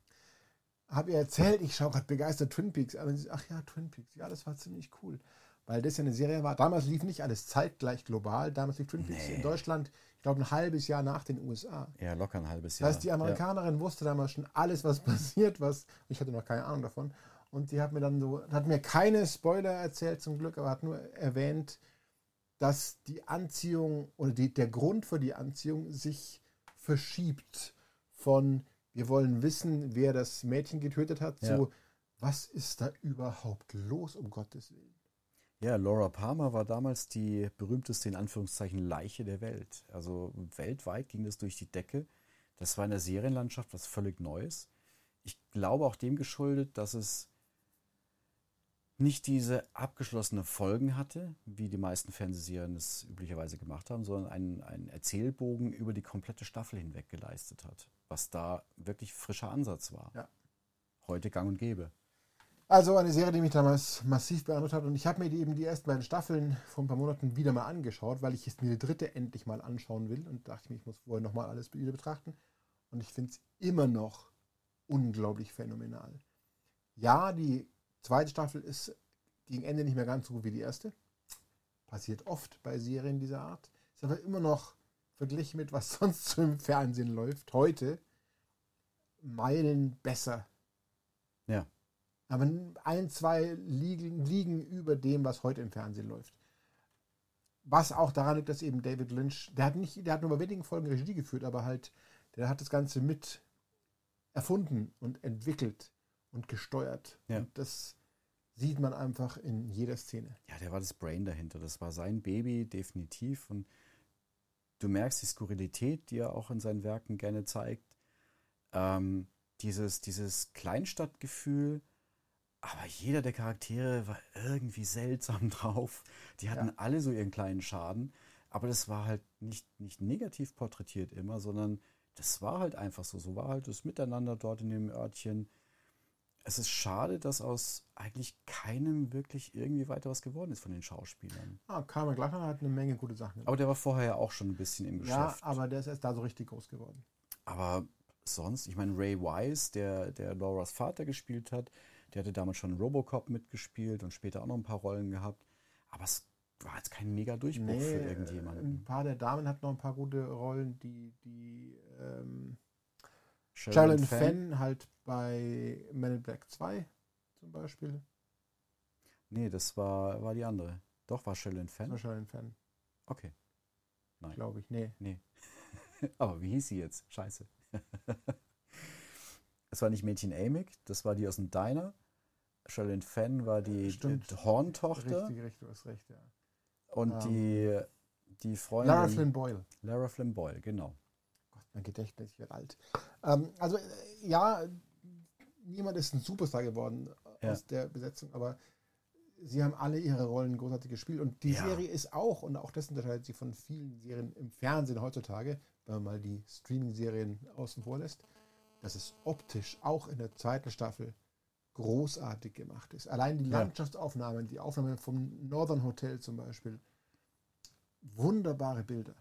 Speaker 3: Habe ihr erzählt, ich schaue gerade begeistert Twin Peaks an. Und sie, ach ja, Twin Peaks, ja, das war ziemlich cool. Weil das ja eine Serie war. Damals lief nicht alles zeitgleich global. Damals lief Twin Peaks
Speaker 2: Nee.
Speaker 3: in Deutschland, ich glaube, ein halbes Jahr nach den USA.
Speaker 2: Ja, locker ein halbes
Speaker 3: Das
Speaker 2: Jahr.
Speaker 3: heißt, die Amerikanerin wusste damals schon alles, was [laughs] passiert, was ich hatte noch keine Ahnung davon. Und die hat mir dann so, hat mir keine Spoiler erzählt zum Glück, aber hat nur erwähnt, dass die Anziehung oder die, der Grund für die Anziehung sich verschiebt von wir wollen wissen, wer das Mädchen getötet hat,
Speaker 2: Ja.
Speaker 3: zu was ist da überhaupt los, um Gottes Willen.
Speaker 2: Ja, Laura Palmer war damals die berühmteste, in Anführungszeichen, Leiche der Welt. Also weltweit ging das durch die Decke. Das war in der Serienlandschaft was völlig Neues. Ich glaube auch dem geschuldet, dass es nicht diese abgeschlossene Folgen hatte, wie die meisten Fernsehserien es üblicherweise gemacht haben, sondern einen, einen Erzählbogen über die komplette Staffel hinweg geleistet hat. Was da wirklich frischer Ansatz war.
Speaker 3: Ja.
Speaker 2: Heute gang und gäbe.
Speaker 3: Also eine Serie, die mich damals massiv beeindruckt hat. Und ich habe mir die eben die ersten beiden Staffeln vor ein paar Monaten wieder mal angeschaut, weil ich jetzt mir die dritte endlich mal anschauen will. Und dachte mir, ich muss vorher nochmal alles wieder betrachten. Und ich finde es immer noch unglaublich phänomenal. Ja, die zweite Staffel ist gegen Ende nicht mehr ganz so gut wie die erste. Passiert oft bei Serien dieser Art. Ist aber immer noch verglichen mit was [laughs] sonst so im Fernsehen läuft, heute Meilen besser
Speaker 2: Ja.
Speaker 3: aber ein, zwei liegen, liegen über dem, was heute im Fernsehen läuft. Was auch daran liegt, dass eben David Lynch, der hat nicht, der hat nur bei wenigen Folgen Regie geführt, aber halt, der hat das Ganze mit erfunden und entwickelt und gesteuert.
Speaker 2: Ja.
Speaker 3: Und das sieht man einfach in jeder Szene.
Speaker 2: Ja, der war das Brain dahinter. Das war sein Baby, definitiv. Und du merkst die Skurrilität, die er auch in seinen Werken gerne zeigt. Ähm, dieses, dieses Kleinstadtgefühl, aber jeder der Charaktere war irgendwie seltsam [laughs] drauf. Die hatten
Speaker 3: Ja.
Speaker 2: alle so ihren kleinen Schaden. Aber das war halt nicht, nicht negativ porträtiert immer, sondern das war halt einfach so. So war halt das Miteinander dort in dem Örtchen. Es ist schade, dass aus eigentlich keinem wirklich irgendwie weiter was geworden ist von den Schauspielern.
Speaker 3: Ah, Carmen Gleichmann hat eine Menge gute Sachen gemacht.
Speaker 2: Aber der war vorher ja auch schon ein bisschen im
Speaker 3: Ja,
Speaker 2: Geschäft.
Speaker 3: aber der ist erst da so richtig groß geworden.
Speaker 2: Aber sonst, ich meine, Ray Wise, der, der Lauras Vater gespielt hat, der hatte damals schon Robocop mitgespielt und später auch noch ein paar Rollen gehabt. Aber es war jetzt kein mega Durchbruch für
Speaker 3: ein
Speaker 2: irgendjemanden.
Speaker 3: paar der Damen hatten noch ein paar gute Rollen, die, die ähm,
Speaker 2: Sherilyn
Speaker 3: Sherilyn Fenn halt bei Men in Black 2 zum Beispiel.
Speaker 2: Nee, das war, war die andere. Doch, war Sherilyn
Speaker 3: Das war
Speaker 2: Fenn?
Speaker 3: Sherilyn Fenn,
Speaker 2: Okay. Nein.
Speaker 3: glaube ich. Nee. [laughs]
Speaker 2: Aber wie hieß sie jetzt? Scheiße. [laughs] Es war nicht Mädchen Amick, das war die aus dem Diner. Sherilyn Fenn war die,
Speaker 3: Stimmt.
Speaker 2: die Horntochter.
Speaker 3: Richtig, richtig, du hast recht, ja.
Speaker 2: Und
Speaker 3: Ähm,
Speaker 2: die, die Freundin.
Speaker 3: Lara Flynn Boyle.
Speaker 2: Lara Flynn Boyle, genau.
Speaker 3: Mein Gedächtnis wird alt. Ähm, also, äh, ja, niemand ist ein Superstar geworden
Speaker 2: Ja.
Speaker 3: aus der Besetzung, aber sie haben alle ihre Rollen großartig gespielt. Und die
Speaker 2: Ja.
Speaker 3: Serie ist auch, und auch das unterscheidet sie von vielen Serien im Fernsehen heutzutage, wenn man mal die Streaming-Serien außen vor lässt, dass es optisch auch in der zweiten Staffel großartig gemacht ist. Allein die. Landschaftsaufnahmen, die Aufnahmen vom Northern Hotel zum Beispiel, wunderbare Bilder.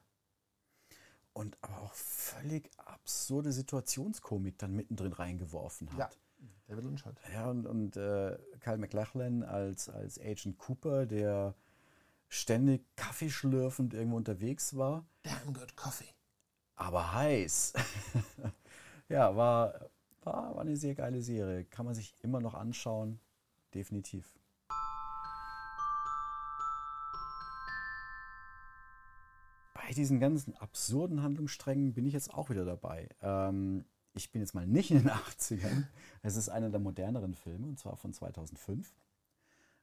Speaker 2: Und aber auch völlig absurde Situationskomik dann mittendrin reingeworfen hat.
Speaker 3: Ja. David Lynch halt.
Speaker 2: Ja, und, und äh, Kyle MacLachlan als, als Agent Cooper, der ständig kaffeeschlürfend irgendwo unterwegs war,
Speaker 3: Damn good coffee.
Speaker 2: aber heiß. [laughs] ja, war, war, war eine sehr geile Serie. Kann man sich immer noch anschauen. Definitiv. Bei diesen ganzen absurden Handlungssträngen bin ich jetzt auch wieder dabei. Ähm, ich bin jetzt mal nicht in den [laughs] 80ern. Es ist einer der moderneren Filme, und zwar von 2005.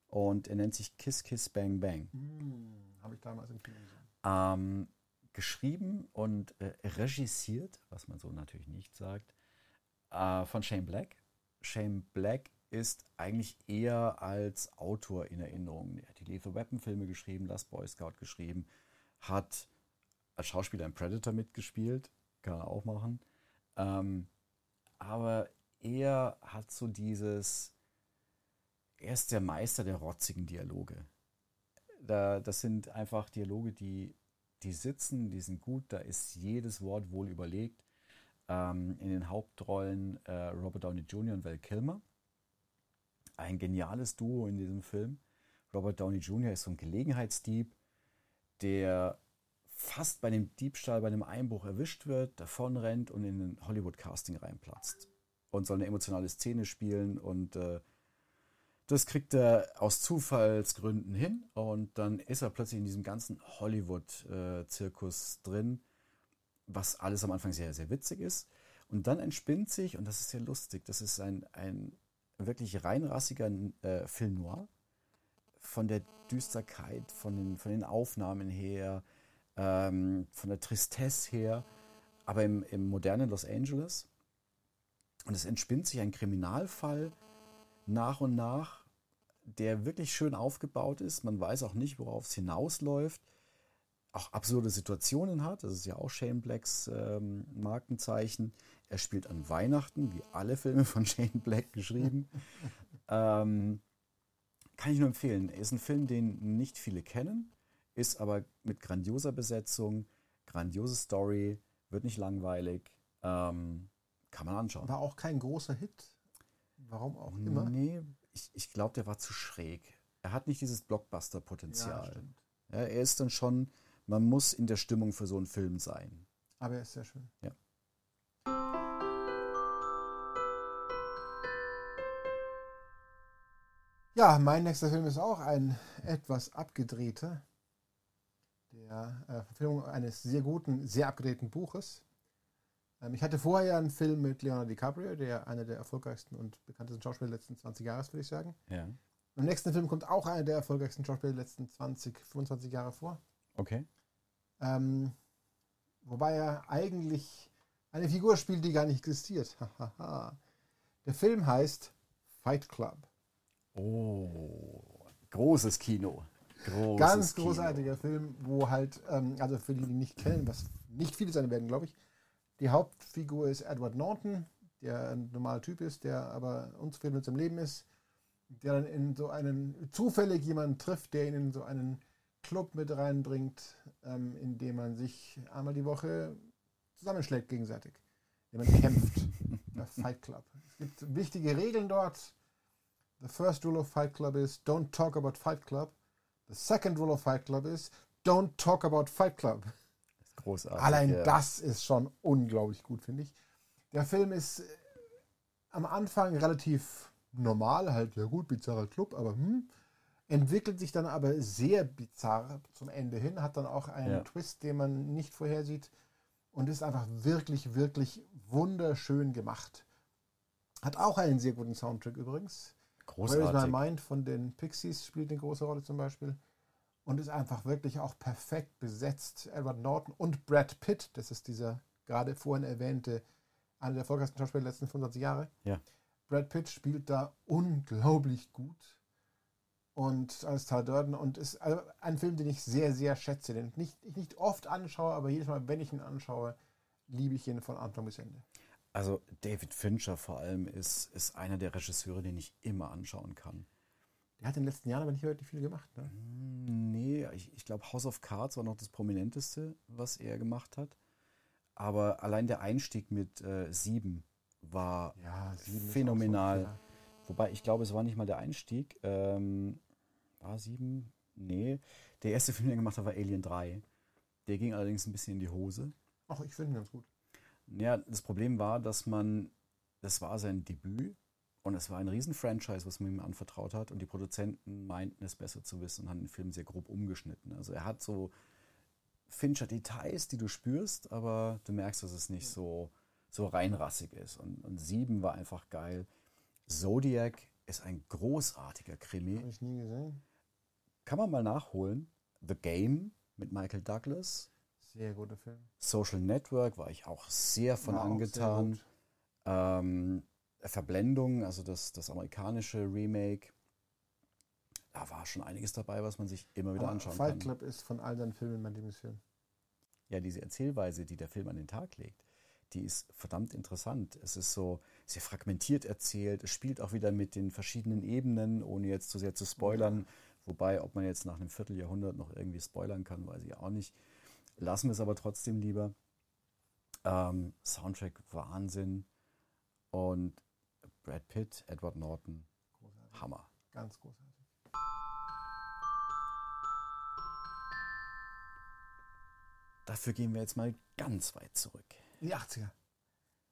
Speaker 2: Und er nennt sich Kiss Kiss Bang Bang.
Speaker 3: Hm, Habe ich damals im Kino gesehen.
Speaker 2: Ähm, geschrieben und äh, regisiert, was man so natürlich nicht sagt, äh, von Shane Black. Shane Black ist eigentlich eher als Autor in Erinnerung. Er hat die Lethal Weapon Filme geschrieben, Last Boy Scout geschrieben, hat als Schauspieler in Predator mitgespielt, kann er auch machen. Ähm, aber er hat so dieses, er ist der Meister der rotzigen Dialoge. Da, das sind einfach Dialoge, die, die sitzen, die sind gut, da ist jedes Wort wohl überlegt. Ähm, in den Hauptrollen äh, Robert Downey Jr. und Val Kilmer. Ein geniales Duo in diesem Film. Robert Downey Jr. ist so ein Gelegenheitsdieb, der fast bei dem Diebstahl, bei dem Einbruch erwischt wird, davonrennt und in ein Hollywood-Casting reinplatzt. Und soll eine emotionale Szene spielen und äh, das kriegt er aus Zufallsgründen hin und dann ist er plötzlich in diesem ganzen Hollywood-Zirkus drin, was alles am Anfang sehr, sehr witzig ist. Und dann entspinnt sich, und das ist sehr lustig, das ist ein, ein wirklich reinrassiger äh, Film noir, von der Düsterkeit, von den, von den Aufnahmen her, ähm, von der Tristesse her, aber im, im modernen Los Angeles. Und es entspinnt sich ein Kriminalfall nach und nach, der wirklich schön aufgebaut ist. Man weiß auch nicht, worauf es hinausläuft. Auch absurde Situationen hat. Das ist ja auch Shane Blacks ähm, Markenzeichen. Er spielt an Weihnachten, wie alle Filme von [laughs] Shane Black geschrieben. [laughs] ähm, kann ich nur empfehlen. Ist ein Film, den nicht viele kennen, ist aber mit grandioser Besetzung, grandiose Story, wird nicht langweilig. Ähm, kann man anschauen.
Speaker 3: War auch kein großer Hit. Warum auch immer.
Speaker 2: Nee, ich, ich glaube, der war zu schräg. Er hat nicht dieses Blockbuster-Potenzial.
Speaker 3: stimmt.
Speaker 2: Ja, er ist dann schon, man muss in der Stimmung für so einen Film sein.
Speaker 3: Aber er ist sehr schön.
Speaker 2: Ja.
Speaker 3: Ja, mein nächster Film ist auch ein etwas abgedrehter. Der äh, Verfilmung eines sehr guten, sehr abgedrehten Buches. Ähm, ich hatte vorher einen Film mit Leonardo DiCaprio, der einer der erfolgreichsten und bekanntesten Schauspieler der letzten 20 Jahre ist, würde ich sagen.
Speaker 2: Ja.
Speaker 3: Im nächsten Film kommt auch einer der erfolgreichsten Schauspieler der letzten 20, 25 Jahre vor.
Speaker 2: Okay.
Speaker 3: Ähm, wobei er eigentlich eine Figur spielt, die gar nicht existiert. der Film heißt Fight Club.
Speaker 2: Oh, großes Kino. Großes
Speaker 3: Ganz
Speaker 2: Kino.
Speaker 3: großartiger Film, wo halt, ähm, also für die, die nicht kennen, was nicht viele sein werden, glaube ich, die Hauptfigur ist Edward Norton, der ein normaler Typ ist, der aber unzufrieden mit seinem Leben ist, der dann in so einen, zufällig jemanden trifft, der ihn in so einen Club mit reinbringt, ähm, in dem man sich einmal die Woche zusammenschlägt gegenseitig, in dem man kämpft. [laughs] Der Fight Club. Es gibt wichtige Regeln dort. The first rule of Fight Club is don't talk about Fight Club. The second rule of Fight Club is don't talk about Fight Club.
Speaker 2: Das ist großartig.
Speaker 3: Allein
Speaker 2: ja.
Speaker 3: das ist schon unglaublich gut, finde ich. Der Film ist äh, am Anfang relativ normal, halt, ja gut, bizarrer Club, aber hm, entwickelt sich dann aber sehr bizarr zum Ende hin, hat dann auch einen
Speaker 2: Ja.
Speaker 3: Twist, den man nicht vorhersieht und ist einfach wirklich, wirklich wunderschön gemacht. Hat auch einen sehr guten Soundtrack übrigens. Where is My
Speaker 2: Großartig.
Speaker 3: Mind von den Pixies spielt eine große Rolle zum Beispiel. Und ist einfach wirklich auch perfekt besetzt. Edward Norton und Brad Pitt, das ist dieser gerade vorhin erwähnte, einer der erfolgreichsten Schauspieler der letzten 25 Jahre.
Speaker 2: Ja.
Speaker 3: Brad Pitt spielt da unglaublich gut. Und als Tal Durden und ist also ein Film, den ich sehr, sehr schätze, den ich nicht, ich nicht oft anschaue, aber jedes Mal, wenn ich ihn anschaue, liebe ich ihn von Anfang bis Ende.
Speaker 2: Also David Fincher vor allem ist, ist einer der Regisseure, den ich immer anschauen kann.
Speaker 3: Der hat in den letzten Jahren aber nicht wirklich viel gemacht. Ne?
Speaker 2: Hm, Nee, ich, ich glaube, House of Cards war noch das prominenteste, was er gemacht hat. Aber allein der Einstieg mit äh, Sieben war
Speaker 3: Ja, Sieben
Speaker 2: phänomenal.
Speaker 3: so, ja.
Speaker 2: Wobei ich glaube, es war nicht mal der Einstieg. Ähm, war Sieben? Nee. Der erste Film, den er gemacht hat, war Alien 3. Der ging allerdings ein bisschen in die Hose.
Speaker 3: Ach, ich finde ihn ganz gut.
Speaker 2: Ja, das Problem war, dass man, das war sein Debüt und es war ein riesen Franchise, was man ihm anvertraut hat und die Produzenten meinten es besser zu wissen und haben den Film sehr grob umgeschnitten. Also er hat so Fincher-Details, die du spürst, aber du merkst, dass es nicht so, so reinrassig ist. Und, und Sieben war einfach geil. Zodiac ist ein großartiger Krimi.
Speaker 3: Habe ich nie gesehen.
Speaker 2: Kann man mal nachholen. The Game mit Michael Douglas.
Speaker 3: Sehr guter Film.
Speaker 2: Social Network war ich auch sehr von
Speaker 3: sehr
Speaker 2: angetan.
Speaker 3: gut.
Speaker 2: Ähm, Verblendung, also das, das amerikanische Remake. Da war schon einiges dabei, was man sich immer wieder
Speaker 3: Aber
Speaker 2: anschauen
Speaker 3: Fight
Speaker 2: kann.
Speaker 3: Club ist von all seinen Filmen mein Lieblingsfilm.
Speaker 2: Ja, diese Erzählweise, die der Film an den Tag legt, die ist verdammt interessant. Es ist so sehr fragmentiert erzählt. Es spielt auch wieder mit den verschiedenen Ebenen, ohne jetzt zu sehr zu spoilern. Wobei, ob man jetzt nach einem Vierteljahrhundert noch irgendwie spoilern kann, weiß ich auch nicht. Lassen wir es aber trotzdem lieber. Ähm, Soundtrack Wahnsinn. Und Brad Pitt, Edward Norton,
Speaker 3: Großartig.
Speaker 2: Hammer.
Speaker 3: Ganz großartig.
Speaker 2: Dafür gehen wir jetzt mal ganz weit zurück.
Speaker 3: Die 80er.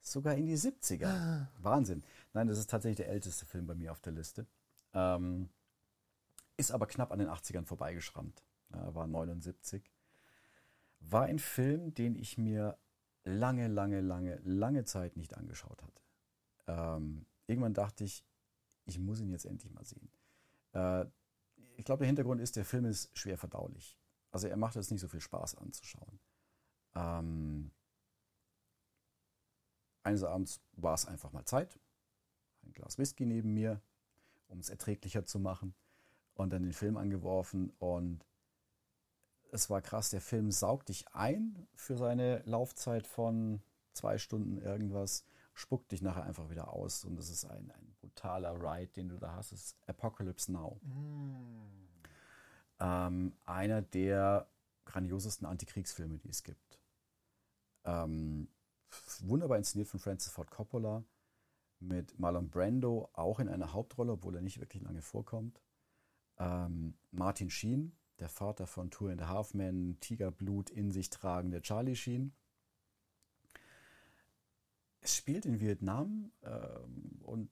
Speaker 2: Sogar in die 70er. Wahnsinn. Nein, das ist tatsächlich der älteste Film bei mir auf der Liste. Ähm, ist aber knapp an den 80ern vorbeigeschrammt. Ja, war 79. War ein Film, den ich mir lange, lange, lange, lange Zeit nicht angeschaut hatte. Ähm, irgendwann dachte ich, ich muss ihn jetzt endlich mal sehen. Äh, ich glaube, der Hintergrund ist, der Film ist schwer verdaulich. Also er macht jetzt nicht so viel Spaß anzuschauen. Ähm, eines Abends war es einfach mal Zeit. Ein Glas Whisky neben mir, um es erträglicher zu machen. Und dann den Film angeworfen. Und es war krass. Der Film saugt dich ein für seine Laufzeit von zwei Stunden irgendwas, spuckt dich nachher einfach wieder aus. Und es ist ein, ein brutaler Ride, den du da hast. Es ist Apocalypse Now. Ähm, einer der grandiosesten Antikriegsfilme, die es gibt. Ähm, wunderbar inszeniert von Francis Ford Coppola mit Marlon Brando auch in einer Hauptrolle, obwohl er nicht wirklich lange vorkommt. Ähm, Martin Sheen, der Vater von Two and a Half Men, Tigerblut in sich tragende Charlie Sheen. Es spielt in Vietnam ähm, und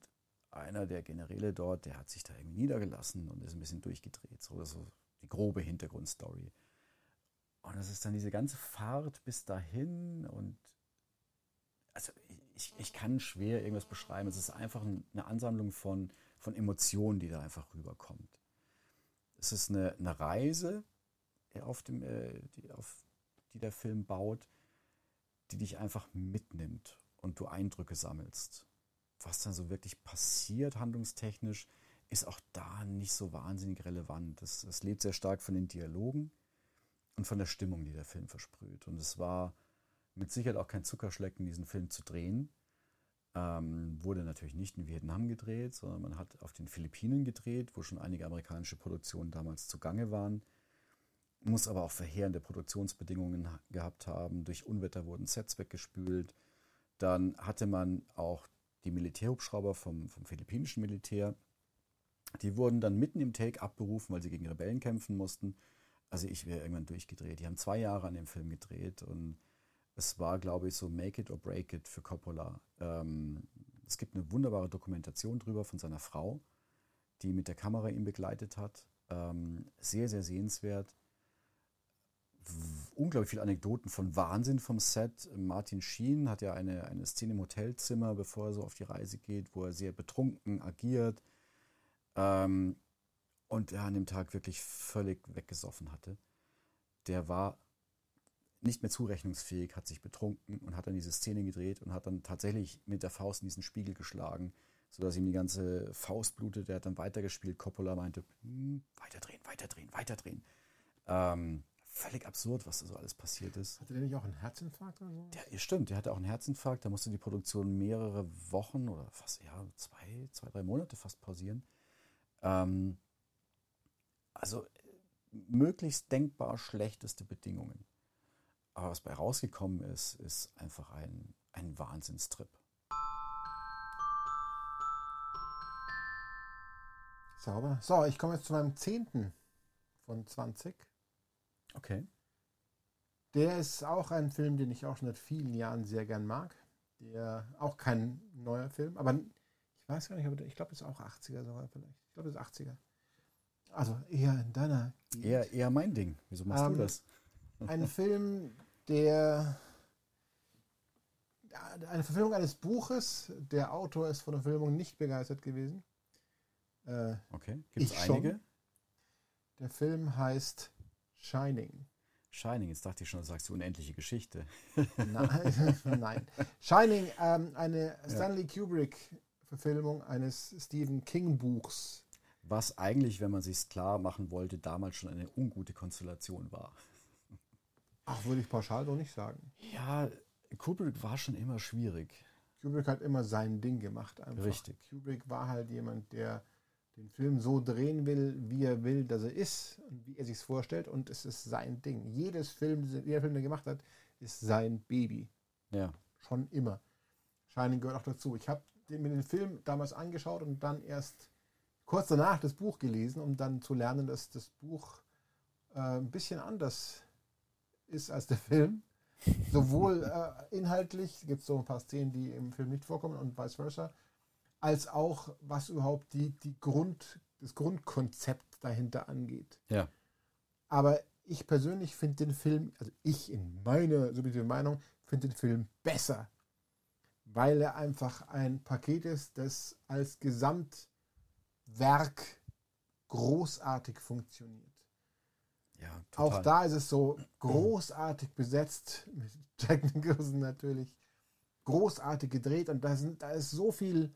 Speaker 2: einer der Generäle dort, der hat sich da irgendwie niedergelassen und ist ein bisschen durchgedreht. So, so die grobe Hintergrundstory. Und es ist dann diese ganze Fahrt bis dahin und also ich, ich kann schwer irgendwas beschreiben. Es ist einfach eine Ansammlung von, von Emotionen, die da einfach rüberkommt. Es ist eine, eine Reise, auf dem, äh, die, auf die der Film baut, die dich einfach mitnimmt und du Eindrücke sammelst. Was dann so wirklich passiert, handlungstechnisch, ist auch da nicht so wahnsinnig relevant. Es, es lebt sehr stark von den Dialogen und von der Stimmung, die der Film versprüht. Und es war mit Sicherheit auch kein Zuckerschlecken, diesen Film zu drehen. Ähm, wurde natürlich nicht in Vietnam gedreht, sondern man hat auf den Philippinen gedreht, wo schon einige amerikanische Produktionen damals zugange waren. Muss aber auch verheerende Produktionsbedingungen gehabt haben. Durch Unwetter wurden Sets weggespült. Dann hatte man auch die Militärhubschrauber vom, vom philippinischen Militär. Die wurden dann mitten im Take abberufen, weil sie gegen Rebellen kämpfen mussten. Also ich wäre irgendwann durchgedreht. Die haben zwei Jahre an dem Film gedreht und es war, glaube ich, so Make It or Break It für Coppola. Ähm, es gibt eine wunderbare Dokumentation drüber von seiner Frau, die mit der Kamera ihn begleitet hat. Ähm, sehr, sehr sehenswert. Unglaublich viele Anekdoten von Wahnsinn vom Set. Martin Sheen hat ja eine, eine Szene im Hotelzimmer, bevor er so auf die Reise geht, wo er sehr betrunken agiert ähm, und er an dem Tag wirklich völlig weggesoffen hatte. Der war nicht mehr zurechnungsfähig, hat sich betrunken und hat dann diese Szene gedreht und hat dann tatsächlich mit der Faust in diesen Spiegel geschlagen, sodass ihm die ganze Faust blutet. Er hat dann weitergespielt. Coppola meinte, hm, weiterdrehen, weiterdrehen, weiterdrehen. Ähm, völlig absurd, was da so alles passiert ist.
Speaker 3: Hatte der nicht auch einen Herzinfarkt oder so?
Speaker 2: Der, stimmt, der hatte auch einen Herzinfarkt. Da musste die Produktion mehrere Wochen oder fast, ja, zwei, zwei, drei Monate fast pausieren. Ähm, also möglichst denkbar schlechteste Bedingungen. Aber was bei rausgekommen ist, ist einfach ein, ein Wahnsinnstrip.
Speaker 3: Sauber. So, ich komme jetzt zu meinem zehnten von 20.
Speaker 2: Okay.
Speaker 3: Der ist auch ein Film, den ich auch schon seit vielen Jahren sehr gern mag. Der auch kein neuer Film, aber ich weiß gar nicht, aber ich glaube, das ist auch 80er sogar vielleicht. Ich glaube, das ist 80er. Also eher in deiner.
Speaker 2: Eher, eher mein Ding. Wieso machst ähm, du das?
Speaker 3: Ein Film, der eine Verfilmung eines Buches. Der Autor ist von der Verfilmung nicht begeistert gewesen.
Speaker 2: Äh, okay, gibt es einige? Schon.
Speaker 3: Der Film heißt Shining.
Speaker 2: Shining, jetzt dachte ich schon, sagst du unendliche Geschichte. [laughs]
Speaker 3: Nein, [laughs] nein. Shining, ähm, eine Stanley. Kubrick-Verfilmung eines Stephen King-Buchs.
Speaker 2: Was eigentlich, wenn man sich klar machen wollte, damals schon eine ungute Konstellation war.
Speaker 3: Ach, würde ich pauschal so nicht sagen.
Speaker 2: Ja, Kubrick war schon immer schwierig.
Speaker 3: Kubrick hat immer sein Ding gemacht. Einfach.
Speaker 2: Richtig.
Speaker 3: Kubrick war halt jemand, der den Film so drehen will, wie er will, dass er ist und wie er sich vorstellt. Und es ist sein Ding. Jedes Film, jeder Film, der er gemacht hat, ist sein Baby.
Speaker 2: Ja.
Speaker 3: Schon immer. Shining gehört auch dazu. Ich habe mir den Film damals angeschaut und dann erst kurz danach das Buch gelesen, um dann zu lernen, dass das Buch äh, ein bisschen anders ist als der Film. Sowohl äh, inhaltlich, gibt es so ein paar Szenen, die im Film nicht vorkommen und vice versa, als auch was überhaupt die, die Grund, das Grundkonzept dahinter angeht.
Speaker 2: Ja.
Speaker 3: Aber ich persönlich finde den Film, also ich in meiner subjektiven Meinung, finde den Film besser, weil er einfach ein Paket ist, das als Gesamtwerk großartig funktioniert.
Speaker 2: Ja,
Speaker 3: total. Auch da ist es so großartig besetzt, [laughs] mit Jack Nicholson natürlich, großartig gedreht und da, sind, da ist so viel,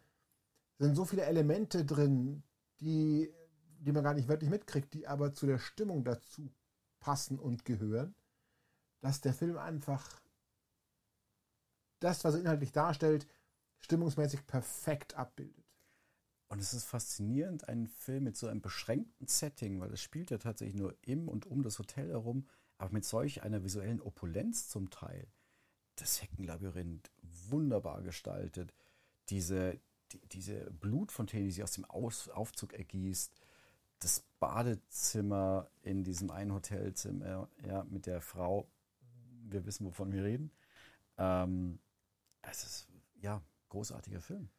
Speaker 3: sind so viele Elemente drin, die, die man gar nicht wirklich mitkriegt, die aber zu der Stimmung dazu passen und gehören, dass der Film einfach das, was er inhaltlich darstellt, stimmungsmäßig perfekt abbildet.
Speaker 2: Und es ist faszinierend, einen Film mit so einem beschränkten Setting, weil es spielt ja tatsächlich nur im und um das Hotel herum, aber mit solch einer visuellen Opulenz zum Teil. Das Heckenlabyrinth wunderbar gestaltet. Diese, die, diese Blutfontäne, die sich aus dem Aus Aufzug ergießt. Das Badezimmer in diesem einen Hotelzimmer, ja, mit der Frau. Wir wissen, wovon wir reden. Ähm, es ist, ja, großartiger Film.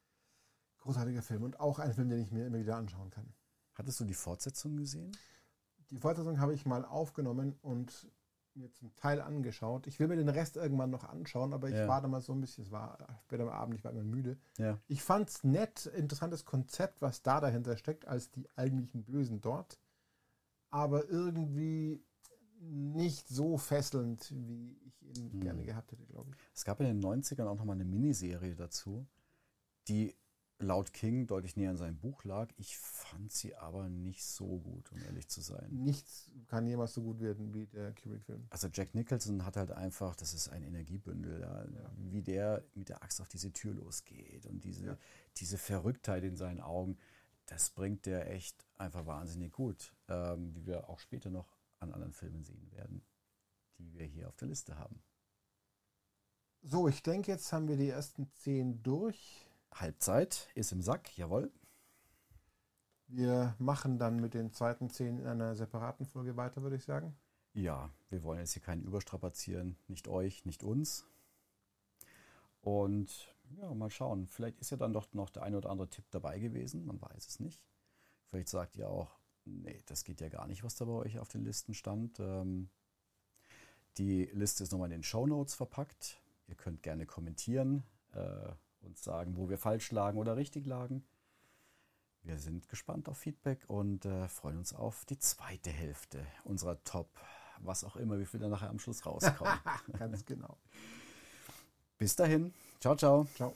Speaker 3: Großartiger Film und auch ein Film, den ich mir immer wieder anschauen kann.
Speaker 2: Hattest du die Fortsetzung gesehen?
Speaker 3: Die Fortsetzung habe ich mal aufgenommen und mir zum Teil angeschaut. Ich will mir den Rest irgendwann noch anschauen, aber ich
Speaker 2: Ja.
Speaker 3: war da mal so ein bisschen, es war später am Abend, ich war immer müde.
Speaker 2: Ja.
Speaker 3: Ich fand es nett, interessantes Konzept, was da dahinter steckt, als die eigentlichen Bösen dort. Aber irgendwie nicht so fesselnd, wie ich ihn
Speaker 2: Hm.
Speaker 3: gerne gehabt hätte, glaube ich.
Speaker 2: Es gab in den 90ern auch nochmal eine Miniserie dazu, die laut King deutlich näher an seinem Buch lag. Ich fand sie aber nicht so gut, um ehrlich zu sein.
Speaker 3: Nichts kann jemals so gut werden wie der Kubrick-Film.
Speaker 2: Also Jack Nicholson hat halt einfach, das ist ein Energiebündel, ja, wie der mit der Axt auf diese Tür losgeht und diese,
Speaker 3: Ja.
Speaker 2: diese Verrücktheit in seinen Augen, das bringt der echt einfach wahnsinnig gut, ähm, wie wir auch später noch an anderen Filmen sehen werden, die wir hier auf der Liste haben.
Speaker 3: So, ich denke, jetzt haben wir die ersten zehn durch.
Speaker 2: Halbzeit ist im Sack, jawohl.
Speaker 3: Wir machen dann mit den zweiten zehn in einer separaten Folge weiter, würde ich sagen.
Speaker 2: Ja, wir wollen jetzt hier keinen überstrapazieren, nicht euch, nicht uns. Und ja, mal schauen. Vielleicht ist ja dann doch noch der eine oder andere Tipp dabei gewesen. Man weiß es nicht. Vielleicht sagt ihr auch, nee, das geht ja gar nicht, was da bei euch auf den Listen stand. Ähm, die Liste ist nochmal in den Show Notes verpackt. Ihr könnt gerne kommentieren, äh, uns sagen, wo wir falsch lagen oder richtig lagen. Wir sind gespannt auf Feedback und äh, freuen uns auf die zweite Hälfte unserer Top, was auch immer, wie viel da nachher am Schluss rauskommen. [laughs]
Speaker 3: Ganz genau.
Speaker 2: Bis dahin. Ciao, ciao.
Speaker 3: Ciao.